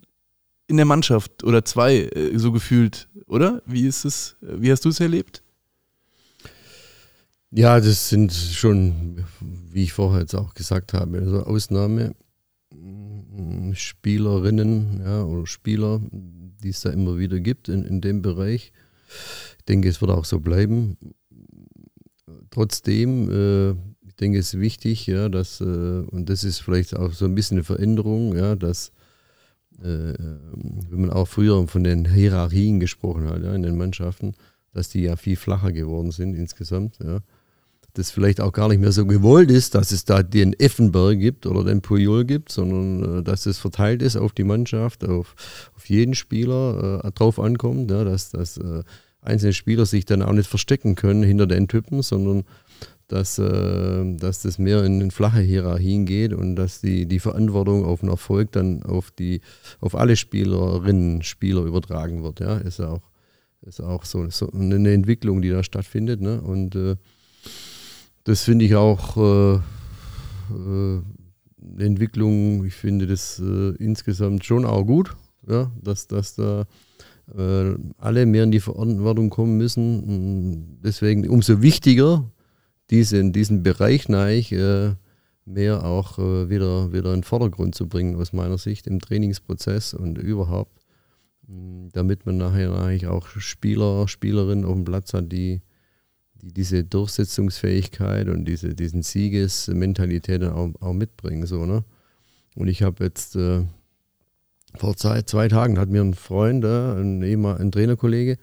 in der Mannschaft oder zwei äh, so gefühlt, oder? Wie ist es, wie hast du es erlebt? Ja, das sind schon, wie ich vorher jetzt auch gesagt habe, also Ausnahme. Spielerinnen ja, oder Spieler, die es da immer wieder gibt in, in dem Bereich. Ich denke, es wird auch so bleiben. Trotzdem, äh, ich denke, es ist wichtig, ja, dass, äh, und das ist vielleicht auch so ein bisschen eine Veränderung, ja, dass, äh, wenn man auch früher von den Hierarchien gesprochen hat, ja, in den Mannschaften, dass die ja viel flacher geworden sind insgesamt, ja das vielleicht auch gar nicht mehr so gewollt ist, dass es da den Effenberg gibt oder den Puyol gibt, sondern äh, dass es verteilt ist auf die Mannschaft, auf, auf jeden Spieler äh, drauf ankommt, ja, dass, dass äh, einzelne Spieler sich dann auch nicht verstecken können hinter den Typen, sondern dass, äh, dass das mehr in, in, flache Hierarchien geht und dass die, die Verantwortung auf den Erfolg dann auf, die, auf alle Spielerinnen, Spieler übertragen wird. Ja, ist auch, ist auch so, so eine Entwicklung, die da stattfindet. Ne? Und äh, das finde ich auch äh, äh, eine Entwicklung, ich finde das äh, insgesamt schon auch gut, ja, dass, dass da äh, alle mehr in die Verantwortung kommen müssen. Deswegen umso wichtiger, diese, diesen Bereich neich, äh, mehr auch wieder, wieder in den Vordergrund zu bringen, aus meiner Sicht, im Trainingsprozess und überhaupt, damit man nachher eigentlich auch Spieler, Spielerinnen auf dem Platz hat, die die diese Durchsetzungsfähigkeit und diese, diesen Siegesmentalität auch, auch mitbringen. So, ne? Und ich habe jetzt äh, vor zwei, zwei Tagen hat mir ein Freund, äh, ein, ein Trainerkollege,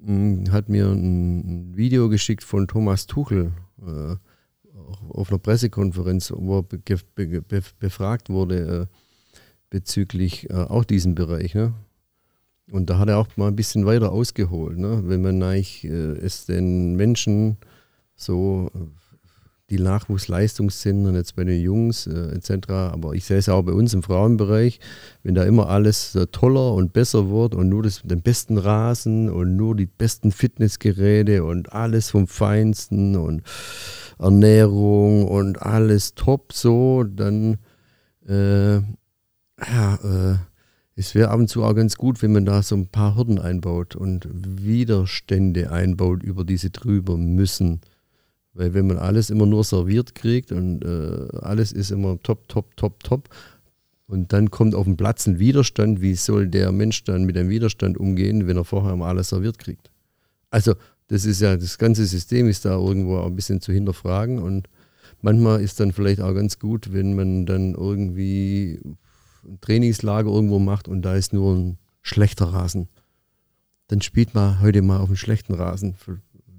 mh, hm, hat mir ein Video geschickt von Thomas Tuchel äh, auf einer Pressekonferenz, wo er be be be befragt wurde äh, bezüglich äh, auch diesem Bereich. Ne? Und da hat er auch mal ein bisschen weiter ausgeholt, ne? wenn man eigentlich, äh, es den Menschen so die Nachwuchsleistungszentren jetzt bei den Jungs äh, etc. Aber ich sehe es auch bei uns im Frauenbereich, wenn da immer alles äh, toller und besser wird und nur das, den besten Rasen und nur die besten Fitnessgeräte und alles vom Feinsten und Ernährung und alles top so, dann äh, ja, äh, es wäre ab und zu auch ganz gut, wenn man da so ein paar Hürden einbaut und Widerstände einbaut, über diese drüber müssen. Weil wenn man alles immer nur serviert kriegt und äh, alles ist immer top, top, top, top und dann kommt auf den Platz ein Widerstand, wie soll der Mensch dann mit dem Widerstand umgehen, wenn er vorher immer alles serviert kriegt? Also das ist ja, das ganze System ist da irgendwo auch ein bisschen zu hinterfragen und manchmal ist dann vielleicht auch ganz gut, wenn man dann irgendwie ein Trainingslager irgendwo macht und da ist nur ein schlechter Rasen. Dann spielt man heute mal auf einem schlechten Rasen.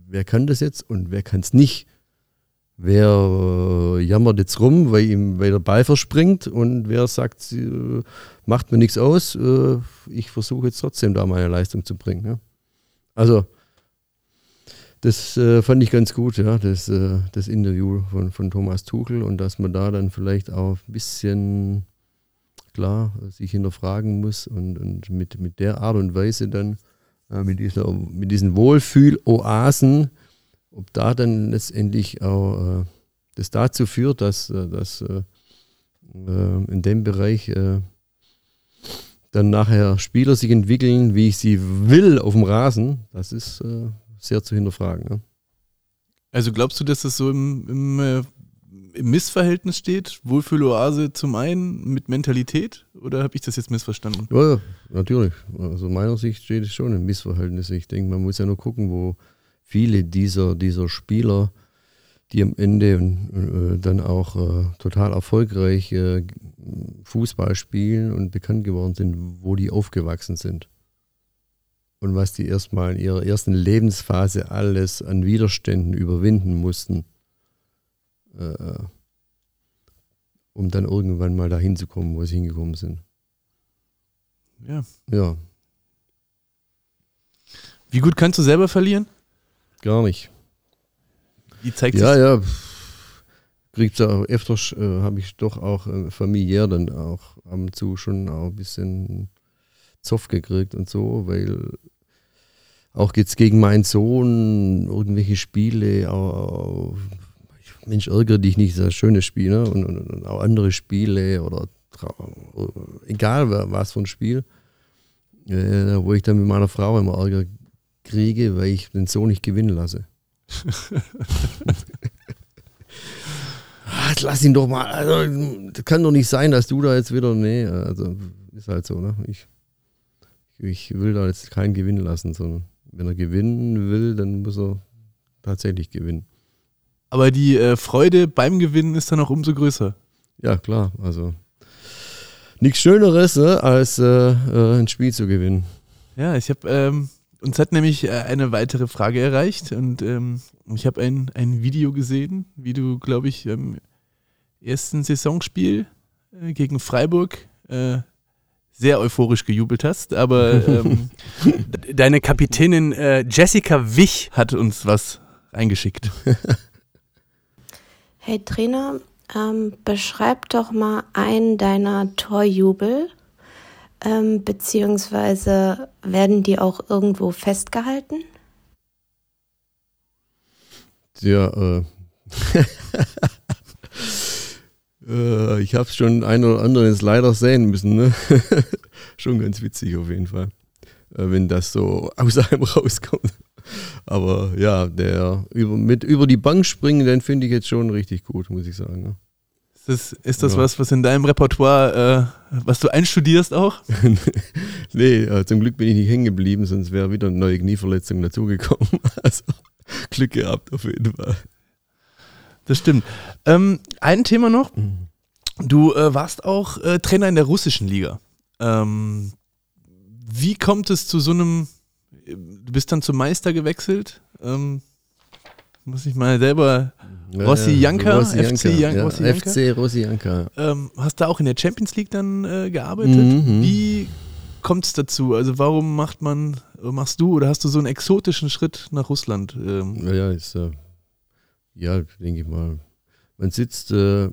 Wer kann das jetzt und wer kann es nicht? Wer äh, jammert jetzt rum, weil ihm weil der Ball verspringt und wer sagt, äh, macht mir nichts aus, äh, ich versuche jetzt trotzdem da meine Leistung zu bringen. Ja? Also das äh, fand ich ganz gut, ja, das, äh, das Interview von, von Thomas Tuchel und dass man da dann vielleicht auch ein bisschen klar sich hinterfragen muss und, und mit, mit der Art und Weise dann, äh, mit, dieser, mit diesen Wohlfühl-Oasen, ob da dann letztendlich auch äh, das dazu führt, dass, äh, dass äh, äh, in dem Bereich äh, dann nachher Spieler sich entwickeln, wie ich sie will auf dem Rasen, das ist sehr zu hinterfragen. Ne? Also glaubst du, dass das so im, im, im Missverhältnis steht? Wohlfühloase zum einen mit Mentalität? Oder habe ich das jetzt missverstanden? Ja, natürlich. Also meiner Sicht steht es schon im Missverhältnis. Ich denke, man muss ja nur gucken, wo viele dieser, dieser Spieler, die am Ende äh, dann auch äh, total erfolgreich äh, Fußball spielen und bekannt geworden sind, wo die aufgewachsen sind. Und was die erstmal in ihrer ersten Lebensphase alles an Widerständen überwinden mussten, äh, um dann irgendwann mal dahin zu kommen, wo sie hingekommen sind. Ja. Ja. Wie gut kannst du selber verlieren? Gar nicht. Wie zeigt ja, sich ja. Kriegt's auch öfters, äh, habe ich doch auch äh, familiär dann auch ab und zu schon auch ein bisschen Zoff gekriegt und so, weil auch jetzt gegen meinen Sohn irgendwelche Spiele, auch, Mensch, ärgere dich nicht, das ist ein schönes Spiel, ne? und, und, und auch andere Spiele oder egal was für ein Spiel, äh, wo ich dann mit meiner Frau immer Ärger kriege, weil ich den Sohn nicht gewinnen lasse. (laughs) Ach, lass ihn doch mal. Also, das kann doch nicht sein, dass du da jetzt wieder. Nee, also ist halt so, ne? Ich, ich will da jetzt keinen gewinnen lassen, sondern wenn er gewinnen will, dann muss er tatsächlich gewinnen. Aber die äh, Freude beim Gewinnen ist dann auch umso größer. Ja, klar. Also nichts Schöneres, ne, als äh, äh, ein Spiel zu gewinnen. Ja, ich habe ähm, uns hat nämlich äh, eine weitere Frage erreicht und ähm, ich habe ein, ein Video gesehen, wie du, glaube ich, im ersten Saisonspiel äh, gegen Freiburg äh, sehr euphorisch gejubelt hast, aber ähm, (laughs) deine Kapitänin äh, Jessica Wich hat uns was eingeschickt. (laughs) Hey Trainer, ähm, beschreib doch mal einen deiner Torjubel ähm, beziehungsweise werden die auch irgendwo festgehalten? Ja, äh, (laughs) äh ich habe schon ein oder anderes leider sehen müssen. Ne? (laughs) schon ganz witzig auf jeden Fall, äh, wenn das so (laughs) aus einem rauskommt. Aber ja, der über, mit über die Bank springen, den finde ich jetzt schon richtig gut, muss ich sagen. Ne? Das, ist das ja. was, was in deinem Repertoire, äh, was du einstudierst auch? (laughs) nee, äh, zum Glück bin ich nicht hängen geblieben, sonst wäre wieder eine neue Knieverletzung dazugekommen. (laughs) Also Glück gehabt auf jeden Fall. Das stimmt. Ähm, ein Thema noch. Mhm. Du äh, warst auch äh, Trainer in der russischen Liga. Ähm, wie kommt es zu so einem, du bist dann zum Meister gewechselt? Ähm, muss ich mal selber Rossi Janka, Rossi FC, Janka, ja, Rossi Janka. FC Rossi Janka. Ähm, hast du auch in der Champions League dann äh, gearbeitet? Mhm. Wie kommt es dazu? Also warum macht man, machst du oder hast du so einen exotischen Schritt nach Russland? Ähm? Ja, ist, äh, ja, denke ich mal. Man sitzt, äh,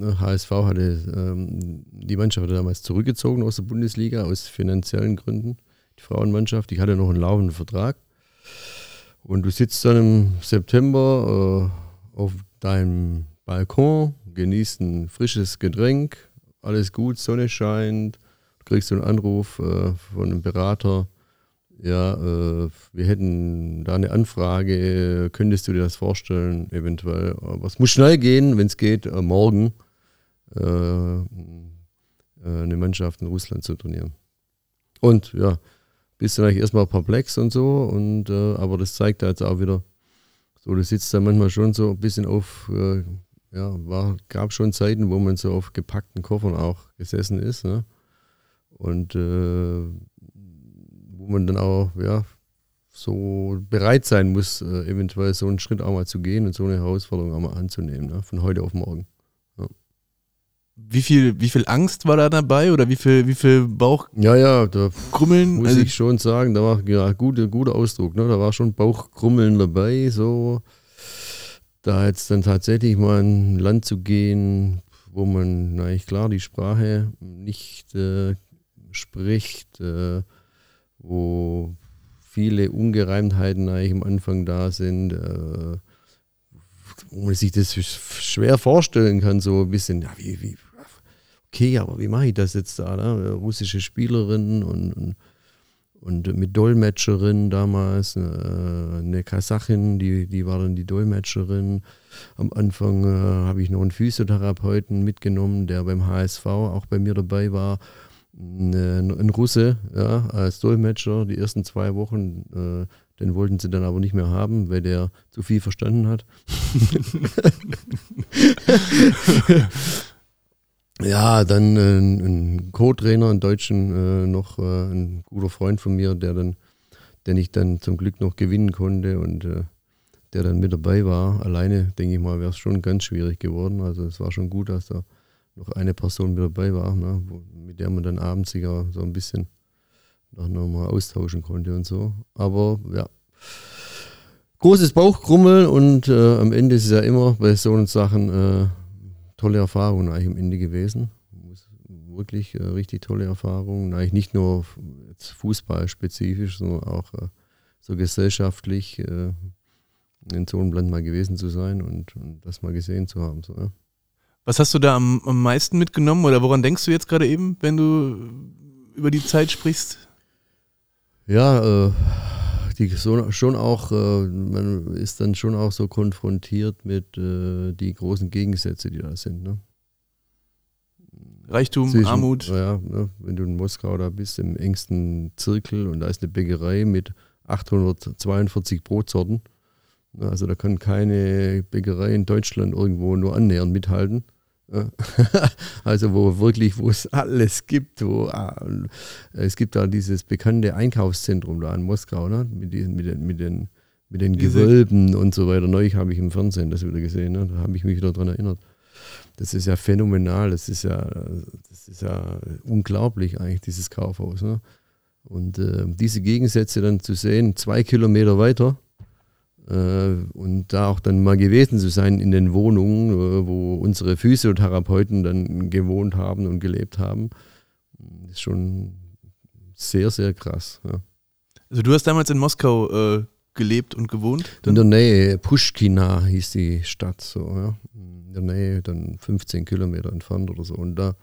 HSV ne, hatte, ähm, die Mannschaft hatte damals zurückgezogen aus der Bundesliga aus finanziellen Gründen. Die Frauenmannschaft, die hatte noch einen laufenden Vertrag. Und du sitzt dann im September äh, auf deinem Balkon, genießt ein frisches Getränk, alles gut, Sonne scheint, kriegst du einen Anruf äh, von einem Berater, ja, äh, wir hätten da eine Anfrage, könntest du dir das vorstellen, eventuell. Aber es muss schnell gehen, wenn es geht, äh, morgen äh, äh, eine Mannschaft in Russland zu trainieren. Und ja, bist du eigentlich erstmal perplex und so, und, äh, aber das zeigt da jetzt auch wieder, so, du sitzt da manchmal schon so ein bisschen auf, äh, ja, war, gab schon Zeiten, wo man so auf gepackten Koffern auch gesessen ist. Ne? Und äh, wo man dann auch, ja, so bereit sein muss, äh, eventuell so einen Schritt auch mal zu gehen und so eine Herausforderung auch mal anzunehmen, ne? von heute auf morgen. Wie viel, wie viel Angst war da dabei oder wie viel, wie viel Bauch? Ja, ja, da Krummeln? muss Also- ich schon sagen, da war ja guter, guter Ausdruck, ne? da war schon Bauchkrummeln dabei, so da jetzt dann tatsächlich mal in ein Land zu gehen, wo man, na ich klar, die Sprache nicht äh, spricht, äh, wo viele Ungereimtheiten eigentlich am Anfang da sind, äh, wo man sich das schwer vorstellen kann, so ein bisschen, ja, wie, wie, okay, aber wie mache ich das jetzt da? Ne? Russische Spielerin und, und, und mit Dolmetscherin damals, äh, eine Kasachin, die, die war dann die Dolmetscherin. Am Anfang äh, habe ich noch einen Physiotherapeuten mitgenommen, der beim HSV auch bei mir dabei war. Ein, ein Russe, ja, als Dolmetscher, die ersten zwei Wochen, äh, den wollten sie dann aber nicht mehr haben, weil der zu viel verstanden hat. (laughs) (laughs) Ja, dann äh, ein Co-Trainer, einen Deutschen, äh, noch äh, ein guter Freund von mir, der dann, den ich dann zum Glück noch gewinnen konnte und äh, der dann mit dabei war. Alleine, denke ich mal, wäre es schon ganz schwierig geworden. Also es war schon gut, dass da noch eine Person mit dabei war, ne, wo, mit der man dann abends auch so ein bisschen noch mal austauschen konnte und so. Aber ja, großes Bauchkrummeln und äh, am Ende ist es ja immer bei so Sachen äh, tolle Erfahrungen eigentlich am Ende gewesen. Wirklich äh, richtig tolle Erfahrungen. Eigentlich nicht nur fußballspezifisch, sondern auch äh, so gesellschaftlich äh, in so einem Land mal gewesen zu sein und, und das mal gesehen zu haben. So, ja. Was hast du da am, am meisten mitgenommen oder woran denkst du jetzt gerade eben, wenn du über die Zeit sprichst? Ja, äh, die schon auch, äh, man ist dann schon auch so konfrontiert mit äh, die großen Gegensätze, die da sind. Ne? Reichtum, Zwischen- Armut. Ja, ne, wenn du in Moskau da bist, im engsten Zirkel und da ist eine Bäckerei mit 842 Brotsorten. Ne, Also da kann keine Bäckerei in Deutschland irgendwo nur annähernd mithalten. Ja. (laughs) Also wo wirklich, wo es alles gibt, wo ah, es gibt da dieses bekannte Einkaufszentrum da in Moskau, ne? mit, diesen, mit, den, mit, den, mit den Diese- Gewölben und so weiter. Neulich habe ich im Fernsehen das wieder gesehen, ne? da habe ich mich wieder daran erinnert. Das ist ja phänomenal, das ist ja, das ist ja unglaublich eigentlich, dieses Kaufhaus. Ne? Und äh, diese Gegensätze dann zu sehen, zwei Kilometer weiter, äh, und da auch dann mal gewesen zu sein in den Wohnungen, äh, wo unsere Physiotherapeuten dann gewohnt haben und gelebt haben, ist schon sehr, sehr krass. Ja. Also du hast damals in Moskau äh, gelebt und gewohnt? In der Nähe, Pushkina hieß die Stadt so, ja. In der Nähe, dann 15 Kilometer entfernt oder so. Und da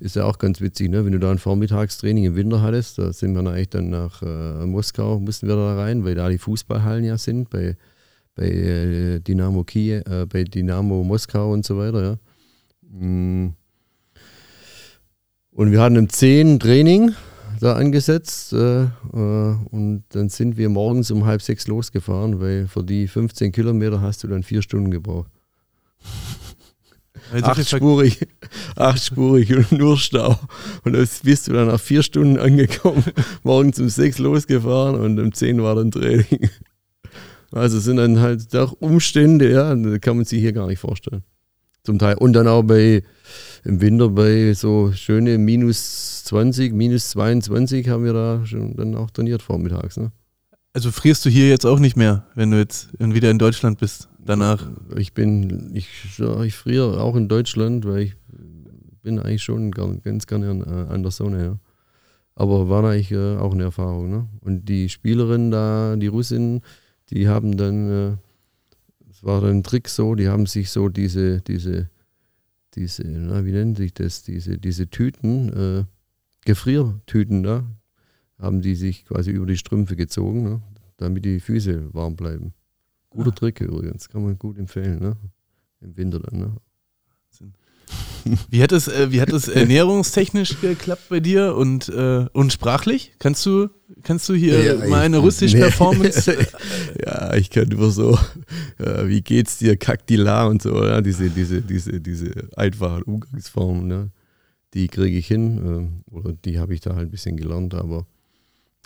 ist ja auch ganz witzig, ne? wenn du da ein Vormittagstraining im Winter hattest, da sind wir dann eigentlich dann nach äh, Moskau, mussten wir da rein, weil da die Fußballhallen ja sind, bei, bei äh, Dynamo Kiew, äh, bei Dynamo Moskau und so weiter, ja. Mm. Und wir hatten um 10 Training da angesetzt äh, äh, und dann sind wir morgens um halb sechs losgefahren, weil für die 15 Kilometer hast du dann vier Stunden gebraucht. Also so viel Ver- Achtspurig, (laughs) achtspurig und nur Stau. Und dann bist du dann nach vier Stunden angekommen, (laughs) morgens um sechs losgefahren und um zehn war dann Training. Also sind dann halt doch Umstände, ja, das kann man sich hier gar nicht vorstellen. Zum Teil. Und dann auch bei im Winter bei so schöne minus 20, minus 22 haben wir da schon dann auch trainiert vormittags. Ne? also frierst du hier jetzt auch nicht mehr, wenn du jetzt wieder in Deutschland bist danach? Ich bin, ich, ich friere auch in Deutschland, weil ich bin eigentlich schon ganz gerne an, äh, an der Sonne, ja. Aber war eigentlich äh, auch eine Erfahrung, ne? Und die Spielerin da, die Russin, die haben dann, äh, es war dann ein Trick so, die haben sich so diese, diese, diese, na, wie nennt sich das, diese, diese Tüten, äh, Gefriertüten da, haben die sich quasi über die Strümpfe gezogen, ne? damit die Füße warm bleiben. Guter Ah. Trick übrigens, kann man gut empfehlen, ne? Im Winter dann, ne? Wie hat es, äh, wie hat es ernährungstechnisch geklappt bei dir und, äh, und sprachlich? Kannst du, kannst du hier ja, mal eine russische nee. Performance? (laughs) ja, ich kann nur so, äh, wie geht's dir, Kaktila und so, ja, diese, diese, diese, diese einfachen Umgangsformen, ne? die kriege ich hin äh, oder die habe ich da halt ein bisschen gelernt, aber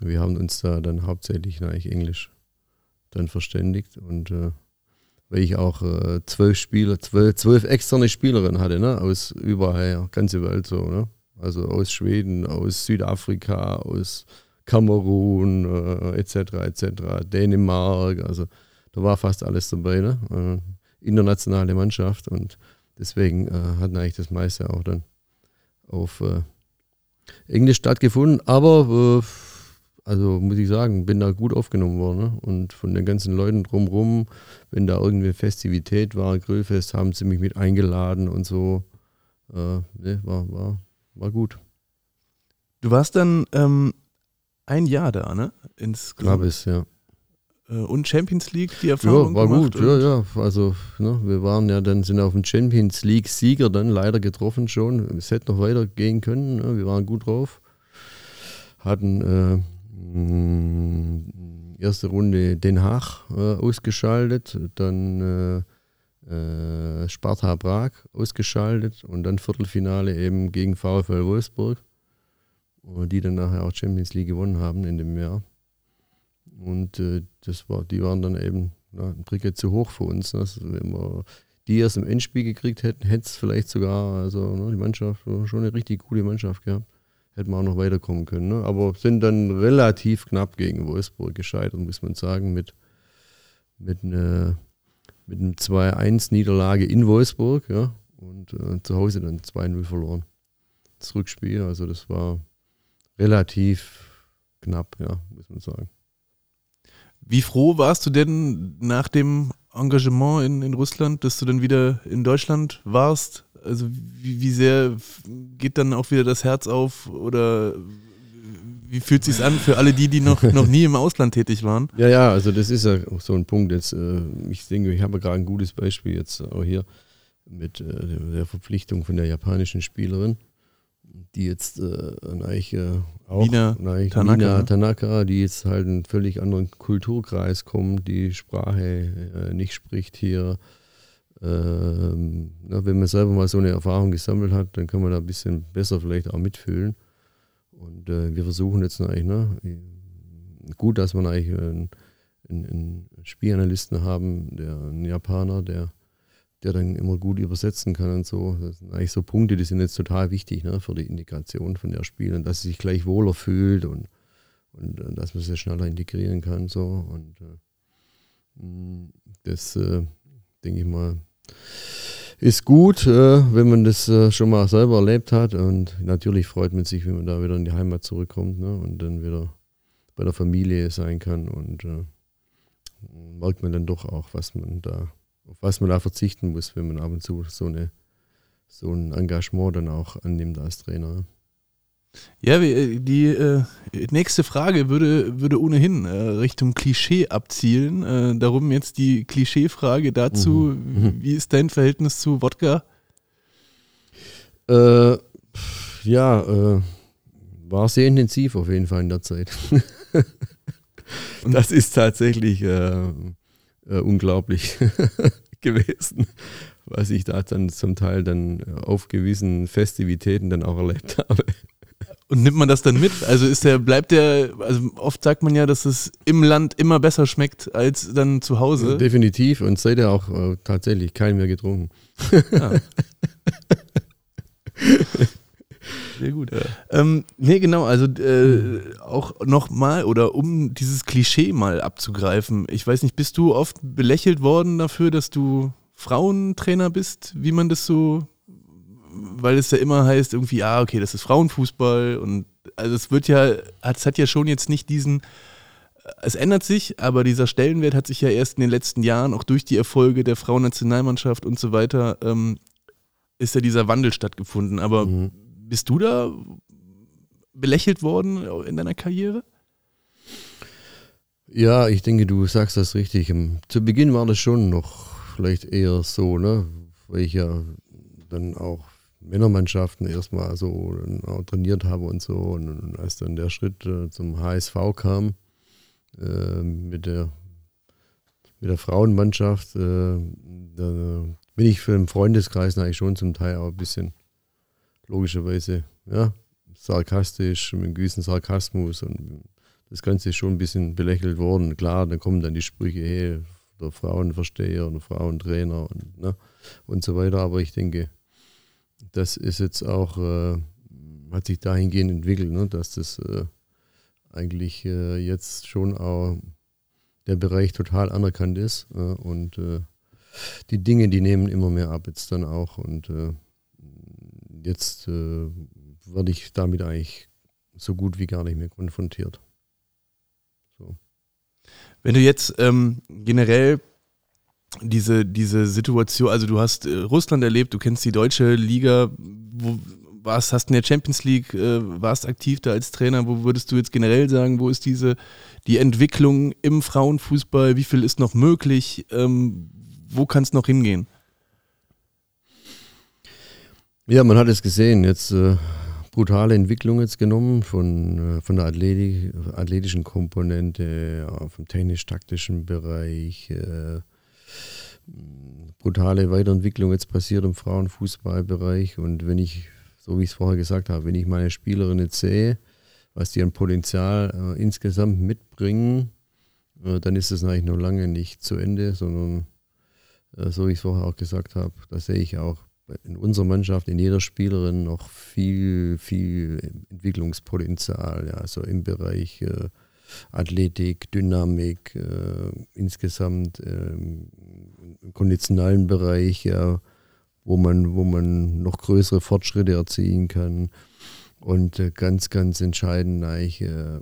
wir haben uns da dann hauptsächlich eigentlich Englisch dann verständigt und äh, weil ich auch äh, zwölf Spieler, zwölf, zwölf externe Spielerinnen hatte, ne? Aus überall, ganze Welt so, ne? Also aus Schweden, aus Südafrika, aus Kamerun, äh, etc., etc., Dänemark, also da war fast alles dabei, ne? Äh, internationale Mannschaft und deswegen äh, hat eigentlich das meiste auch dann auf äh, Englisch stattgefunden, aber äh, also muss ich sagen, bin da gut aufgenommen worden. Ne? Und von den ganzen Leuten drumherum, wenn da irgendwie Festivität war, Grillfest, haben sie mich mit eingeladen und so. Äh, ne, war, war, war gut. Du warst dann ähm, ein Jahr da, ne? Insgesamt. Glaube es, ja. Äh, und Champions League, die Erfahrung Ja, war gut, ja, ja. Also, ne, wir waren ja dann, sind auf dem Champions League-Sieger dann leider getroffen schon. Es hätte noch weitergehen können, ne? wir waren gut drauf. Hatten äh, erste Runde Den Haag äh, ausgeschaltet, dann äh, äh, Sparta Prag ausgeschaltet und dann Viertelfinale eben gegen VfL Wolfsburg, die dann nachher auch Champions League gewonnen haben in dem Jahr. Und äh, das war, die waren dann eben na, ein Bricke zu hoch für uns. Ne? Wenn wir die erst im Endspiel gekriegt hätten, hätte es vielleicht sogar, also ne, die Mannschaft, schon eine richtig gute Mannschaft gehabt hätten wir auch noch weiterkommen können. Ne? Aber sind dann relativ knapp gegen Wolfsburg gescheitert, muss man sagen, mit, mit, eine, mit einem 2-1-Niederlage in Wolfsburg ja? und äh, zu Hause dann 2-0 verloren. Das Rückspiel, also das war relativ knapp, ja, muss man sagen. Wie froh warst du denn nach dem Engagement in, in Russland, dass du dann wieder in Deutschland warst? Also wie, wie sehr geht dann auch wieder das Herz auf oder wie fühlt es sich an für alle die, die noch, (laughs) noch nie im Ausland tätig waren? Ja, ja, also das ist ja auch so ein Punkt jetzt. Äh, ich denke, ich habe gerade ein gutes Beispiel jetzt auch hier mit äh, der Verpflichtung von der japanischen Spielerin, die jetzt äh, eigentlich auch Nina, Tanaka, Nina? Tanaka, die jetzt halt einen völlig anderen Kulturkreis kommt, die Sprache nicht spricht hier ähm, na, wenn man selber mal so eine Erfahrung gesammelt hat, dann kann man da ein bisschen besser vielleicht auch mitfühlen. Und äh, wir versuchen jetzt eigentlich, ne, gut, dass wir eigentlich einen, einen, Spielanalysten haben, der ein Japaner, der, der dann immer gut übersetzen kann und so. Das sind eigentlich so Punkte, die sind jetzt total wichtig ne, für die Integration von der Spiel und dass sie sich gleich wohler fühlt und, und, und dass man sie schneller integrieren kann. So. Und äh, das, äh, denke ich mal, ist gut, äh, wenn man das äh, schon mal selber erlebt hat. Und natürlich freut man sich, wenn man da wieder in die Heimat zurückkommt ne? und dann wieder bei der Familie sein kann. Und äh, merkt man dann doch auch, was man da, auf was man da verzichten muss, wenn man ab und zu so, eine, so ein Engagement dann auch annimmt als Trainer. Ja, äh, die äh, nächste Frage würde, würde ohnehin äh, Richtung Klischee abzielen. Äh, darum jetzt die Klischeefrage dazu. Mhm. Wie ist dein Verhältnis zu Wodka? Äh, ja, äh, war sehr intensiv auf jeden Fall in der Zeit. (laughs) das ist tatsächlich unglaublich (laughs) gewesen, was ich da dann zum Teil dann auf gewissen Festivitäten dann auch erlebt (laughs) habe. Und nimmt man das dann mit? Also ist der, bleibt der, also oft sagt man ja, dass es im Land immer besser schmeckt als dann zu Hause. Definitiv und seitdem auch äh, tatsächlich keinen mehr getrunken. Ja. (laughs) Sehr gut. Ja. Ähm, nee, genau, also äh, auch nochmal oder um dieses Klischee mal abzugreifen. Ich weiß nicht, bist du oft belächelt worden dafür, dass du Frauentrainer bist, wie man das so weil es ja immer heißt, irgendwie, ja, okay, das ist Frauenfußball und also es wird ja, es hat ja schon jetzt nicht diesen, es ändert sich, aber dieser Stellenwert hat sich ja erst in den letzten Jahren, auch durch die Erfolge der Frauennationalmannschaft und so weiter, ähm, ist ja dieser Wandel stattgefunden. Aber mhm. Bist du da belächelt worden in deiner Karriere? Ja, ich denke, du sagst das richtig. Zu Beginn war das schon noch vielleicht eher so, ne? Weil ich ja dann auch Männermannschaften erstmal so trainiert habe und so. Und als dann der Schritt äh, zum HSV kam, äh, mit, der, mit der Frauenmannschaft, äh, da bin ich für den Freundeskreis eigentlich schon zum Teil auch ein bisschen logischerweise ja, sarkastisch, mit einem gewissen Sarkasmus und das Ganze ist schon ein bisschen belächelt worden. Klar, dann kommen dann die Sprüche, hey, der Frauenversteher und Frauentrainer und, ne, und so weiter. Aber ich denke, das ist jetzt auch, äh, hat sich dahingehend entwickelt, ne, dass das äh, eigentlich äh, jetzt schon auch der Bereich total anerkannt ist. und äh, die Dinge, die nehmen immer mehr ab jetzt dann auch. Und äh, jetzt äh, werde ich damit eigentlich so gut wie gar nicht mehr konfrontiert. So. Wenn du jetzt ähm, generell diese, diese Situation, also du hast äh, Russland erlebt, du kennst die deutsche Liga, wo warst, hast in der Champions League, äh, warst aktiv da als Trainer, wo würdest du jetzt generell sagen, wo ist diese, die Entwicklung im Frauenfußball, wie viel ist noch möglich, ähm, wo kann es noch hingehen? Ja, man hat es gesehen, jetzt äh, brutale Entwicklung jetzt genommen von, äh, von der Athletik, athletischen Komponente, ja, vom technisch-taktischen Bereich. Äh, brutale Weiterentwicklung jetzt passiert im Frauenfußballbereich. Und wenn ich, so wie ich es vorher gesagt habe, wenn ich meine Spielerin jetzt sehe, was die an Potenzial äh, insgesamt mitbringen, äh, dann ist es eigentlich noch lange nicht zu Ende, sondern äh, so wie ich es vorher auch gesagt habe, da sehe ich auch in unserer Mannschaft, in jeder Spielerin noch viel, viel Entwicklungspotenzial, ja, also im Bereich äh, Athletik, Dynamik, äh, insgesamt äh, im konditionalen Bereich, ja, wo man, wo man noch größere Fortschritte erzielen kann. Und äh, ganz, ganz entscheidend eigentlich äh,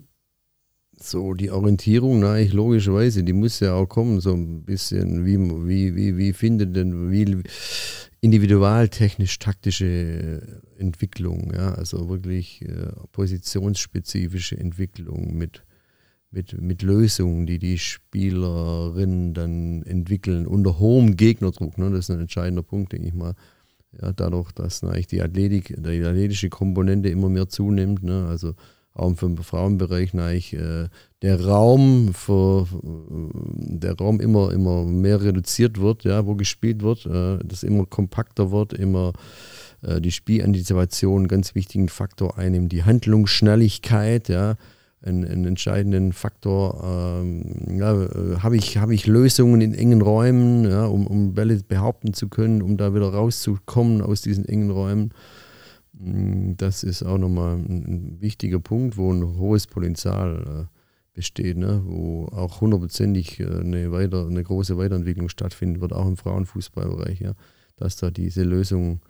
so die Orientierung, na, ich logischerweise, die muss ja auch kommen, so ein bisschen, wie, wie, wie, wie findet denn, wie individualtechnisch-taktische Entwicklung, ja, also wirklich äh, positionsspezifische Entwicklung mit, mit, mit Lösungen, die die Spielerinnen dann entwickeln, unter hohem Gegnerdruck, ne, das ist ein entscheidender Punkt, denke ich mal. Ja, dadurch, dass eigentlich die Athletik, die athletische Komponente immer mehr zunimmt, ne, also auch im Frauenbereich neich, äh, der Raum für, der Raum immer, immer mehr reduziert wird, ja, wo gespielt wird, äh, das immer kompakter wird, immer äh, die Spielantizipation einen ganz wichtigen Faktor einnimmt, die Handlungsschnelligkeit, ja, einen, einen entscheidenden Faktor. Ähm, ja, äh, Habe ich, hab ich Lösungen in engen Räumen, ja, um, um Bälle behaupten zu können, um da wieder rauszukommen aus diesen engen Räumen? Mm, das ist auch nochmal ein, wichtiger Punkt, wo ein hohes Potenzial äh, besteht, ne? wo auch hundertprozentig äh, eine, weiter, eine große Weiterentwicklung stattfinden wird, auch im Frauenfußballbereich, ja? dass da diese Lösung,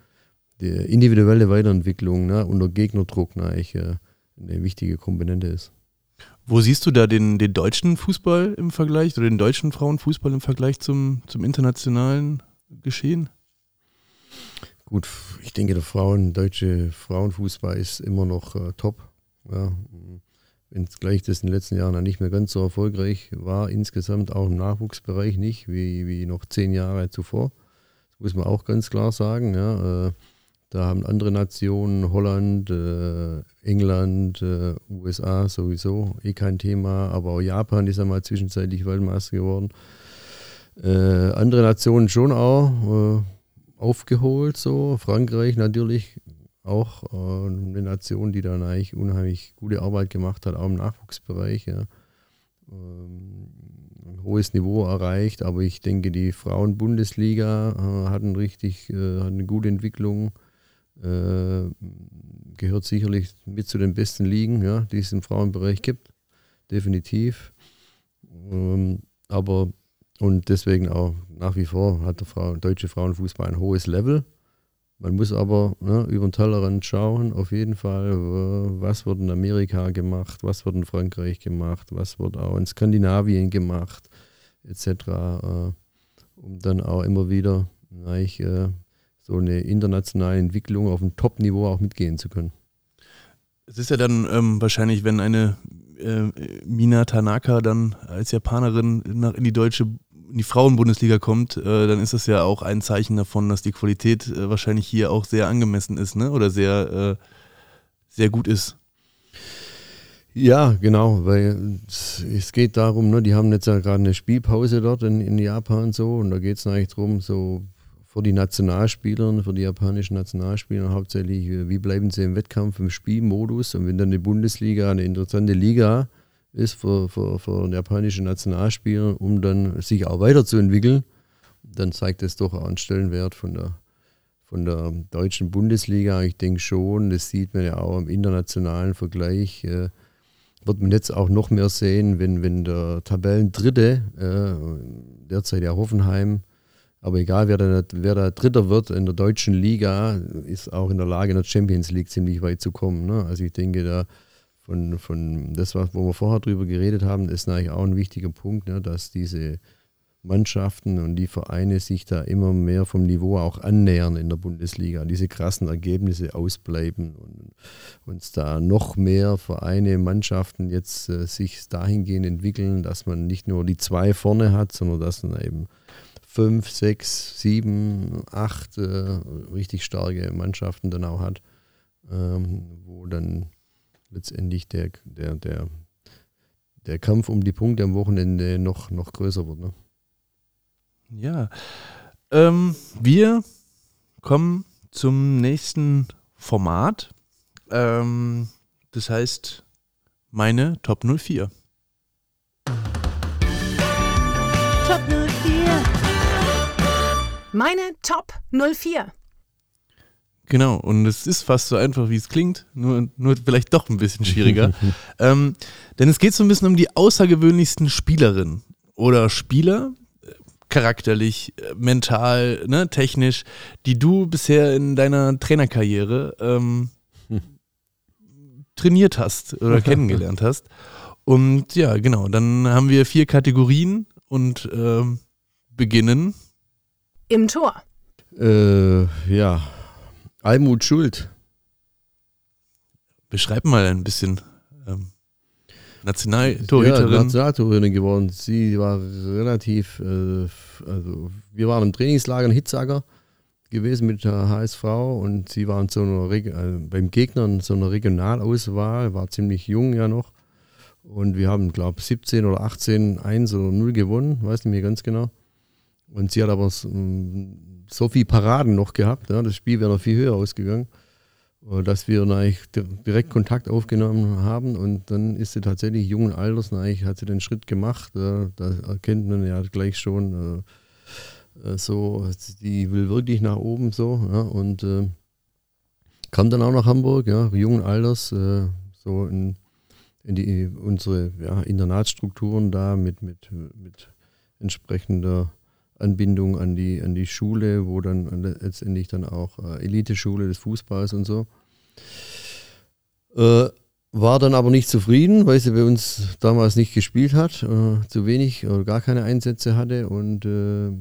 die individuelle Weiterentwicklung ne? unter Gegnerdruck ne, eigentlich, äh, eine wichtige Komponente ist. Wo siehst du da den, den deutschen Fußball im Vergleich oder den deutschen Frauenfußball im Vergleich zum, zum internationalen Geschehen? Gut, ich denke, der Frauen, deutsche Frauenfußball ist immer noch äh, top. Ja. Wenn es gleich das in den letzten Jahren nicht mehr ganz so erfolgreich war, insgesamt auch im Nachwuchsbereich nicht, wie, wie noch zehn Jahre zuvor. Das muss man auch ganz klar sagen. Ja. Äh, da haben andere Nationen, Holland, äh, England, äh, USA sowieso eh kein Thema, aber auch Japan ist einmal zwischenzeitlich Weltmeister geworden. Andere Nationen schon auch aufgeholt, so. Frankreich natürlich auch äh, eine Nation, die dann eigentlich unheimlich gute Arbeit gemacht hat, auch im Nachwuchsbereich. Ja. Ähm, ein hohes Niveau erreicht, aber ich denke, die Frauenbundesliga äh, hat, richtig, äh, hat eine gute Entwicklung, äh, gehört sicherlich mit zu den besten Ligen, ja, die es im Frauenbereich gibt, definitiv. Ähm, aber und deswegen auch nach wie vor hat der Frau, deutsche Frauenfußball ein hohes Level. Man muss aber ne, über den Tellerrand schauen, auf jeden Fall, was wird in Amerika gemacht, was wird in Frankreich gemacht, was wird auch in Skandinavien gemacht, etc., äh, um dann auch immer wieder äh, so eine internationale Entwicklung auf einem Top-Niveau auch mitgehen zu können. Es ist ja dann ähm, wahrscheinlich, wenn eine äh, Mina Tanaka dann als Japanerin nach, in die deutsche in die Frauenbundesliga kommt, äh, dann ist das ja auch ein Zeichen davon, dass die Qualität äh, wahrscheinlich hier auch sehr angemessen ist, ne? Oder sehr, äh, sehr gut ist. Ja, genau, weil es geht darum, ne, die haben jetzt ja gerade eine Spielpause dort in, in Japan so und da geht es eigentlich darum, so für die Nationalspieler, für die japanischen Nationalspieler hauptsächlich, wie bleiben sie im Wettkampf, im Spielmodus und wenn dann die Bundesliga eine interessante Liga ist für, für, für japanische Nationalspieler, um dann sich auch weiterzuentwickeln, dann zeigt das doch auch einen Stellenwert von der, von der deutschen Bundesliga. Ich denke schon, das sieht man ja auch im internationalen Vergleich. Äh, wird man jetzt auch noch mehr sehen, wenn, wenn der Tabellendritte, äh, derzeit ja Hoffenheim, aber egal wer da, wer da Dritter wird in der deutschen Liga, ist auch in der Lage, in der Champions League ziemlich weit zu kommen. Ne? Also ich denke, da von, von das, wo wir vorher drüber geredet haben, ist eigentlich auch ein wichtiger Punkt, ne? dass diese Mannschaften und die Vereine sich da immer mehr vom Niveau auch annähern in der Bundesliga, diese krassen Ergebnisse ausbleiben und uns da noch mehr Vereine, Mannschaften jetzt äh, sich dahingehend entwickeln, dass man nicht nur die zwei vorne hat, sondern dass man eben fünf, sechs, sieben, acht äh, richtig starke Mannschaften dann auch hat, ähm, wo dann letztendlich der, der, der, der Kampf um die Punkte am Wochenende noch, noch größer wird. Ne? Ja. Ähm, wir kommen zum nächsten Format. Ähm, das heißt, meine Top 04. Top 04. Meine Top 04. Genau, und es ist fast so einfach, wie es klingt, nur, nur vielleicht doch ein bisschen schwieriger. (laughs) ähm, denn es geht so ein bisschen um die außergewöhnlichsten Spielerinnen oder Spieler, charakterlich, äh, mental, ne, technisch, die du bisher in deiner Trainerkarriere ähm, (laughs) trainiert hast oder (laughs) kennengelernt hast. Und ja, genau, dann haben wir vier Kategorien und ähm, beginnen. Im Tor. Äh, ja, Almut Schuld. Beschreib mal ein bisschen. Ähm, Nationaltorhüterin. Ja, Nationaltorhüterin geworden. Sie war relativ, äh, also wir waren im Trainingslager in Hitzager gewesen mit der HSV und sie waren so einer, äh, beim Gegner in so einer Regionalauswahl, war ziemlich jung ja noch. Und wir haben, glaube ich, 17 oder 18, 1 oder 0 gewonnen, weiß nicht mehr ganz genau. Und sie hat aber so, so viel Paraden noch gehabt, ja, das Spiel wäre noch viel höher ausgegangen. Äh, dass wir eigentlich direkt Kontakt aufgenommen haben und dann ist sie tatsächlich jungen Alters, eigentlich hat sie den Schritt gemacht. Da erkennt man ja gleich schon äh, äh, so, die will wirklich nach oben so ja, und äh, kam dann auch nach Hamburg, ja, jungen Alters, äh, so in, in die, unsere ja, Internatsstrukturen da mit, mit, mit entsprechender Anbindung an die, an die Schule, wo dann letztendlich dann auch äh, Eliteschule des Fußballs und so. Äh, war dann aber nicht zufrieden, weil sie bei uns damals nicht gespielt hat, äh, zu wenig oder gar keine Einsätze hatte und äh,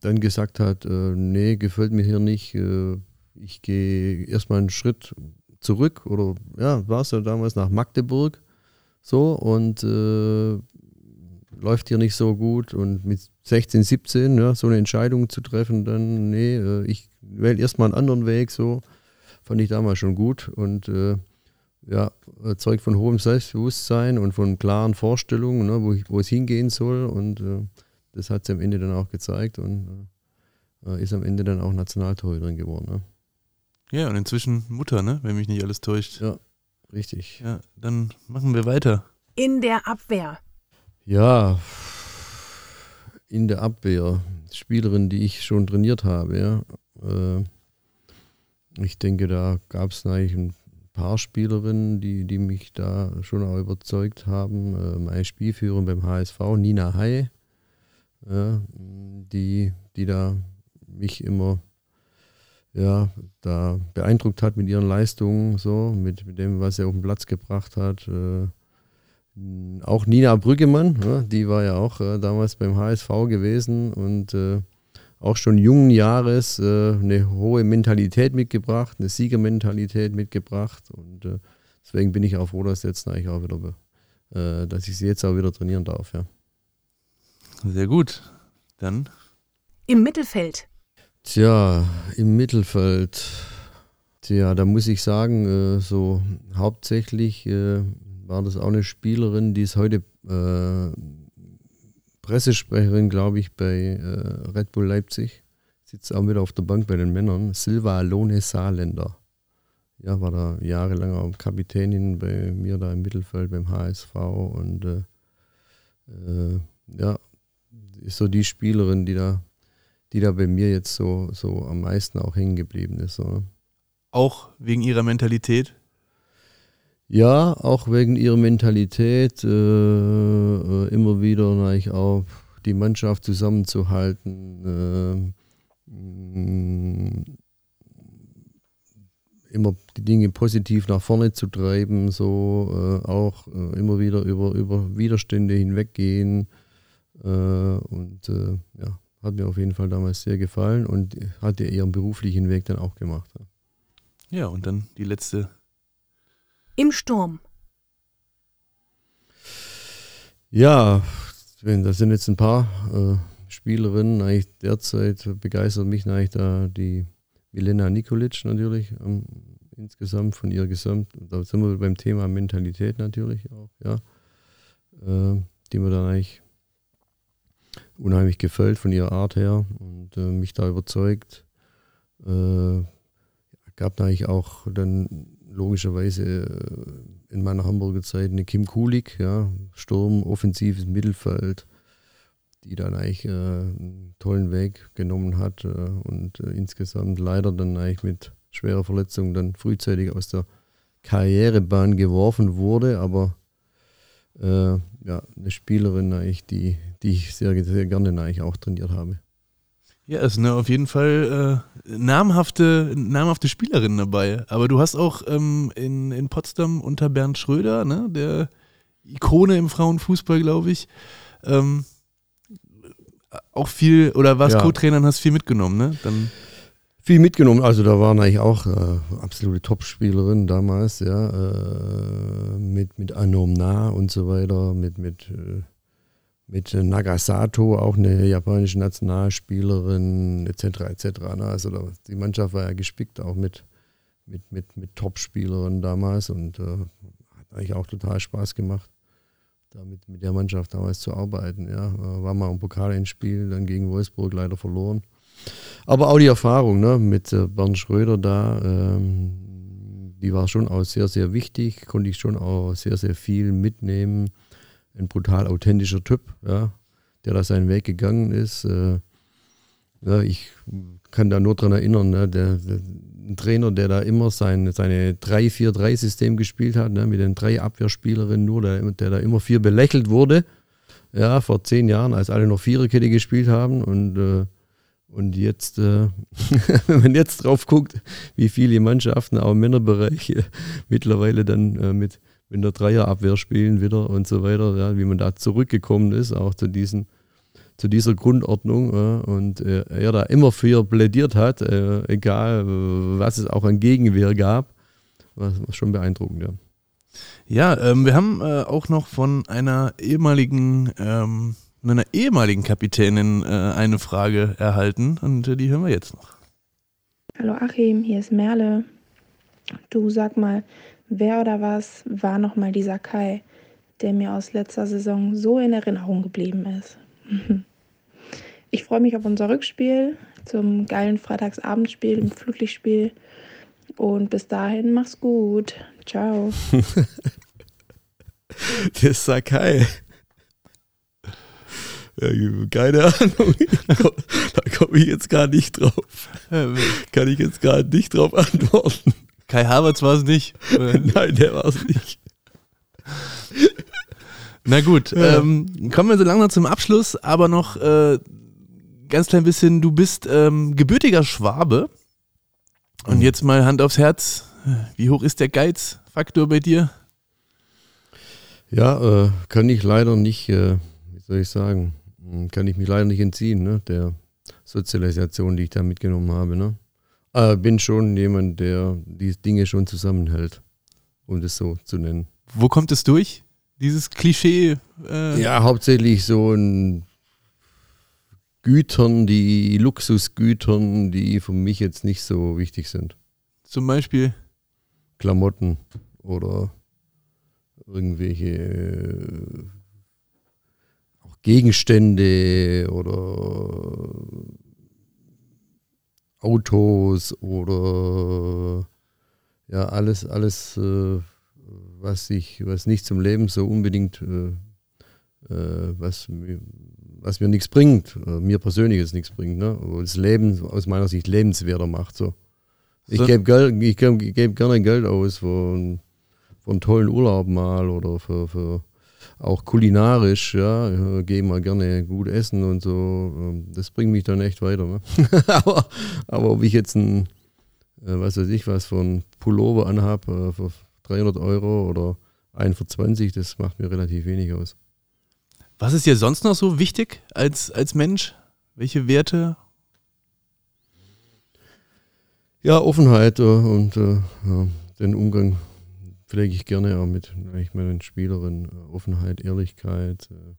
dann gesagt hat, äh, nee, gefällt mir hier nicht, äh, ich gehe erstmal einen Schritt zurück oder ja, war es ja damals nach Magdeburg so und läuft hier nicht so gut und mit 16, 17 ja, so eine Entscheidung zu treffen, dann nee, äh, ich wähle erstmal einen anderen Weg so fand ich damals schon gut und äh, ja, zeugt von hohem Selbstbewusstsein und von klaren Vorstellungen, ne, wo, ich, wo es hingehen soll und äh, das hat sie am Ende dann auch gezeigt und äh, ist am Ende dann auch Nationaltorhüterin geworden. Ne? Ja, und inzwischen Mutter, ne? wenn mich nicht alles täuscht. Ja, richtig. Ja, dann machen wir weiter. In der Abwehr. Ja, in der Abwehr. Spielerin, die ich schon trainiert habe, ja. Äh, ich denke, da gab es eigentlich ein paar Spielerinnen, die, die mich da schon auch überzeugt haben. Äh, meine Spielführerin beim HSV, Nina Hai, ja, die, die da mich immer ja, da beeindruckt hat mit ihren Leistungen, so, mit, mit dem, was er auf den Platz gebracht hat. Äh, auch Nina Brüggemann, ja, die war ja auch äh, damals beim HSV gewesen und äh, auch schon jungen Jahres äh, eine hohe Mentalität mitgebracht, eine Siegermentalität mitgebracht. Und äh, deswegen bin ich auch froh, dass jetzt eigentlich auch wieder, äh, dass ich sie jetzt auch wieder trainieren darf. Ja. Sehr gut. Dann. Im Mittelfeld. Tja, im Mittelfeld. Tja, da muss ich sagen, äh, so hauptsächlich äh, war das auch eine Spielerin, die ist heute äh, Pressesprecherin, glaube ich, bei äh, Red Bull Leipzig. Sitzt auch wieder auf der Bank bei den Männern. Silva Alone Saarländer. Ja, war da jahrelang auch Kapitänin bei mir da im Mittelfeld beim HSV und äh, äh, ja, ist so die Spielerin, die da, die da bei mir jetzt so, so am meisten auch hängen geblieben ist. So. Ne? Auch wegen ihrer Mentalität? Ja, auch wegen ihrer Mentalität, äh, äh, immer wieder eigentlich auch die Mannschaft zusammenzuhalten, äh, immer die Dinge positiv nach vorne zu treiben, so äh, auch äh, immer wieder über, über Widerstände hinweggehen. Äh, und ja, hat mir auf jeden Fall damals sehr gefallen und hat ihren beruflichen Weg dann auch gemacht. Ja, und dann die letzte im Sturm. Ja, das sind jetzt ein paar äh, Spielerinnen. Eigentlich derzeit begeistert mich eigentlich da die Milena Nikolic natürlich ähm, insgesamt von ihr Gesamt. Da sind wir beim Thema Mentalität natürlich auch, ja. Äh, die mir dann eigentlich unheimlich gefällt von ihrer Art her und äh, mich da überzeugt. Äh, gab eigentlich auch dann logischerweise äh, in meiner Hamburger Zeit eine Kim Kulik, ja, Sturm, offensives Mittelfeld, die dann eigentlich äh, einen tollen Weg genommen hat äh, und äh, insgesamt leider dann eigentlich mit schwerer Verletzung dann frühzeitig aus der Karrierebahn geworfen wurde, aber äh, ja, eine Spielerin eigentlich, die, die ich sehr, sehr gerne eigentlich auch trainiert habe. Ja, es sind auf jeden Fall äh, namhafte, namhafte Spielerinnen dabei. Aber du hast auch ähm, in, in Potsdam unter Bernd Schröder, ne, der Ikone im Frauenfußball, glaube ich, ähm, auch viel, oder warst ja. Co-Trainer und hast viel mitgenommen, ne? Dann viel mitgenommen. Also da waren eigentlich auch äh, absolute Top-Spielerinnen damals, ja, äh, mit, mit Anom und so weiter, mit, mit äh, mit Nagasato, auch eine japanische Nationalspielerin, etc. etc. Ne? Also die Mannschaft war ja gespickt auch mit, mit, mit, mit Top-Spielerinnen damals und äh, hat eigentlich auch total Spaß gemacht, damit mit der Mannschaft damals zu arbeiten. Ja. Äh, war mal im Pokal ins Spiel, dann gegen Wolfsburg leider verloren. Aber auch die Erfahrung ne, mit äh, Bernd Schröder da, ähm, die war schon auch sehr, sehr wichtig, konnte ich schon auch sehr, sehr viel mitnehmen ein brutal authentischer Typ, ja, der da seinen Weg gegangen ist. Äh, ja, ich kann da nur dran erinnern, ne, der, der, ein Trainer, der da immer sein, seine 3-4-3-System gespielt hat, ne, mit den drei Abwehrspielerinnen nur, der, der da immer vier belächelt wurde. Ja, vor zehn Jahren, als alle noch Viererkette gespielt haben und äh, und jetzt, äh, (laughs) wenn man jetzt drauf guckt, wie viele Mannschaften auch im Männerbereich (laughs) mittlerweile dann äh, mit in der Dreierabwehr spielen wieder und so weiter, ja, wie man da zurückgekommen ist, auch zu diesen zu dieser Grundordnung ja, und äh, er da immer für plädiert hat, äh, egal was es auch an Gegenwehr gab, war, war schon beeindruckend, ja. Ja, ähm, wir haben äh, auch noch von einer ehemaligen, ähm, einer ehemaligen Kapitänin äh, eine Frage erhalten und äh, die hören wir jetzt noch. Hallo Achim, hier ist Merle. Du sag mal, Wer oder was war nochmal dieser Kai, der mir aus letzter Saison so in Erinnerung geblieben ist? (laughs) Ich freue mich auf unser Rückspiel zum geilen Freitagsabendspiel im Flutlichtspiel. Und bis dahin, mach's gut. Ciao. (laughs) Der Sakai. Ja, keine Ahnung. Da komme ich jetzt gar nicht drauf. Kann ich jetzt gar nicht drauf antworten. Kai Havertz war es nicht. (laughs) Nein, der war es nicht. (laughs) Na gut, ja. ähm, kommen wir so langsam zum Abschluss, aber noch äh, ganz klein bisschen, du bist ähm, gebürtiger Schwabe. Und mhm. jetzt mal Hand aufs Herz, wie hoch ist der Geizfaktor bei dir? Ja, äh, kann ich leider nicht, äh, wie soll ich sagen, kann ich mich leider nicht entziehen, ne, der Sozialisation, die ich da mitgenommen habe. Ne? Äh, bin schon jemand, der die Dinge schon zusammenhält, um das so zu nennen. Wo kommt es durch? Dieses Klischee? Äh ja, hauptsächlich so ein Gütern, die Luxusgütern, die für mich jetzt nicht so wichtig sind. Zum Beispiel? Klamotten oder irgendwelche äh, Gegenstände oder Autos oder ja alles alles äh, was ich was nicht zum Leben so unbedingt äh, äh was was mir nichts bringt, äh, mir persönlich jetzt nichts bringt, ne? Wo das Leben aus meiner Sicht lebenswerter macht. So. Ich so. gebe Geld, ich gebe geb gerne Geld aus für, einen, für einen tollen Urlaub mal oder für, für auch kulinarisch, ja, gehe mal gerne gut essen und so. Ähm, das bringt mich dann echt weiter. Ne? (laughs) aber, aber ob ich jetzt ein, äh, was weiß ich, was ein Pullover anhabe äh, für 300 Euro oder einen für 20, das macht mir relativ wenig aus. Was ist dir sonst noch so wichtig als, als Mensch? Welche Werte? Ja, Offenheit äh, und ja, den Umgang pflege ich gerne auch mit eigentlich meinen Spielerinnen. Äh, Offenheit, Ehrlichkeit, äh,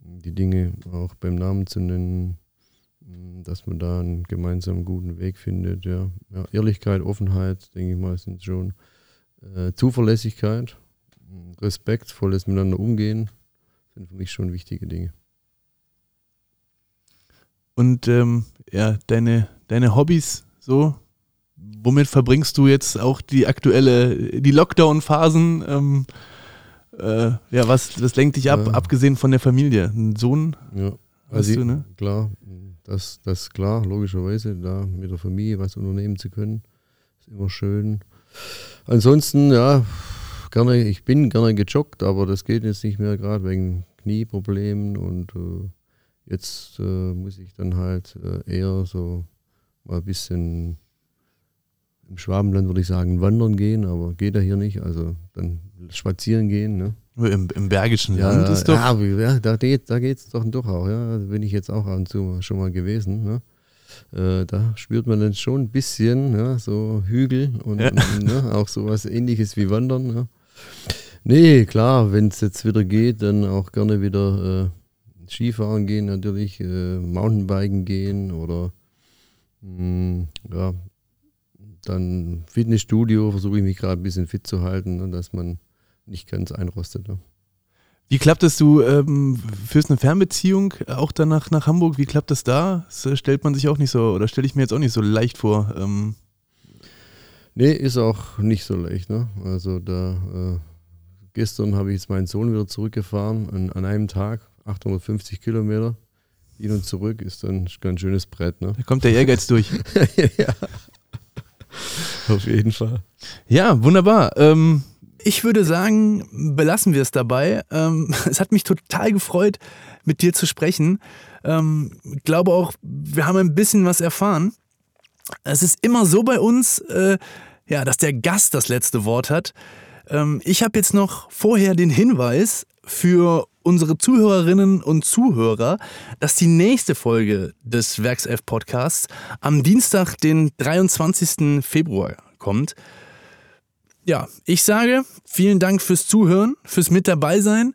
die Dinge auch beim Namen zu nennen, mm, dass man da einen gemeinsamen guten Weg findet. Ja. ja Ehrlichkeit, Offenheit, denke ich mal, sind schon äh, Zuverlässigkeit, respektvolles Miteinander umgehen sind für mich schon wichtige Dinge. Und ähm, ja, deine, deine Hobbys so, womit verbringst du jetzt auch die aktuelle, die Lockdown-Phasen? Ähm, äh, ja, was, was lenkt dich ab, ja. abgesehen von der Familie? Ein Sohn? Ja, also du, ne? klar, das, das klar, logischerweise, da mit der Familie was unternehmen zu können, ist immer schön. Ansonsten, ja, gerne, ich bin gerne gejoggt, aber das geht jetzt nicht mehr gerade wegen Knieproblemen und äh, jetzt äh, muss ich dann halt äh, eher so mal ein bisschen im Schwabenland würde ich sagen wandern gehen, aber geht ja hier nicht, also dann spazieren gehen. Ne? Im, Im, bergischen ja, Land ist doch. Ja, ja da geht da geht's doch doch auch, ja. Da bin ich jetzt auch ab und zu schon mal gewesen. Ne? Äh, da spürt man dann schon ein bisschen, ja, so Hügel und, ja. und (laughs) ne, auch sowas ähnliches wie Wandern. Ne? Nee, klar, wenn es jetzt wieder geht, dann auch gerne wieder äh, Skifahren gehen natürlich, äh, Mountainbiken gehen oder mh, hm, ja, dann Fitnessstudio, versuche ich mich gerade ein bisschen fit zu halten, dass man nicht ganz einrostet. Ne. Wie klappt es du ähm, führst eine Fernbeziehung auch danach nach Hamburg? Wie klappt das da? Das stellt man sich auch nicht so, oder stelle ich mir jetzt auch nicht so leicht vor. Ähm. Nee, ist auch nicht so leicht. Ne? Also da äh, Gestern habe ich jetzt meinen Sohn wieder zurückgefahren an, an einem Tag, 850 Kilometer. Hin und zurück ist dann ein ganz schönes Brett. Ne? Da kommt der Ehrgeiz durch. (laughs) ja. (laughs) Auf jeden Fall. Ja, wunderbar. Ähm, ich würde sagen, belassen wir es dabei. Ähm, (laughs) es hat mich total gefreut, mit dir zu sprechen. Ähm, ich glaube auch, wir haben ein bisschen was erfahren. Es ist immer so bei uns, äh, ja, dass der Gast das letzte Wort hat. Ähm, ich habe jetzt noch vorher den Hinweis für unsere Zuhörerinnen und Zuhörer, dass die nächste Folge des Werkself Podcasts am Dienstag, den 23. Februar kommt. Ja, ich sage vielen Dank fürs Zuhören, fürs Mit dabei sein.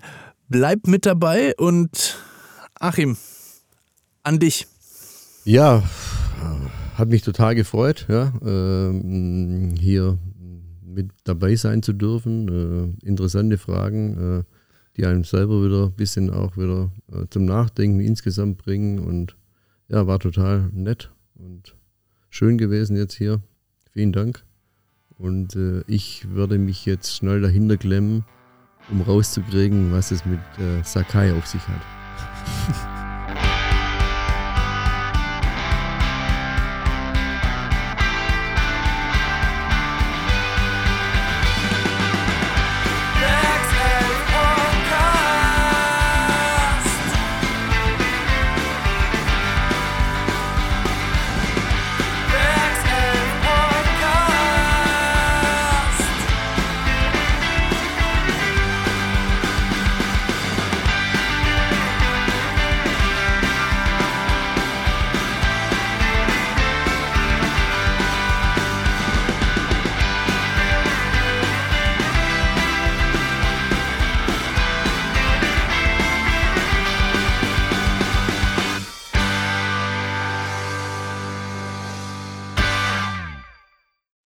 Bleibt mit dabei und Achim, an dich. Ja, hat mich total gefreut, ja, ähm, hier mit dabei sein zu dürfen. Äh, interessante Fragen, äh, die einem selber wieder ein bisschen auch wieder äh, zum Nachdenken insgesamt bringen. Und ja, war total nett und schön gewesen jetzt hier. Vielen Dank. Und äh, ich werde mich jetzt schnell dahinter klemmen, um rauszukriegen, was es mit äh, Sakai auf sich hat. (laughs)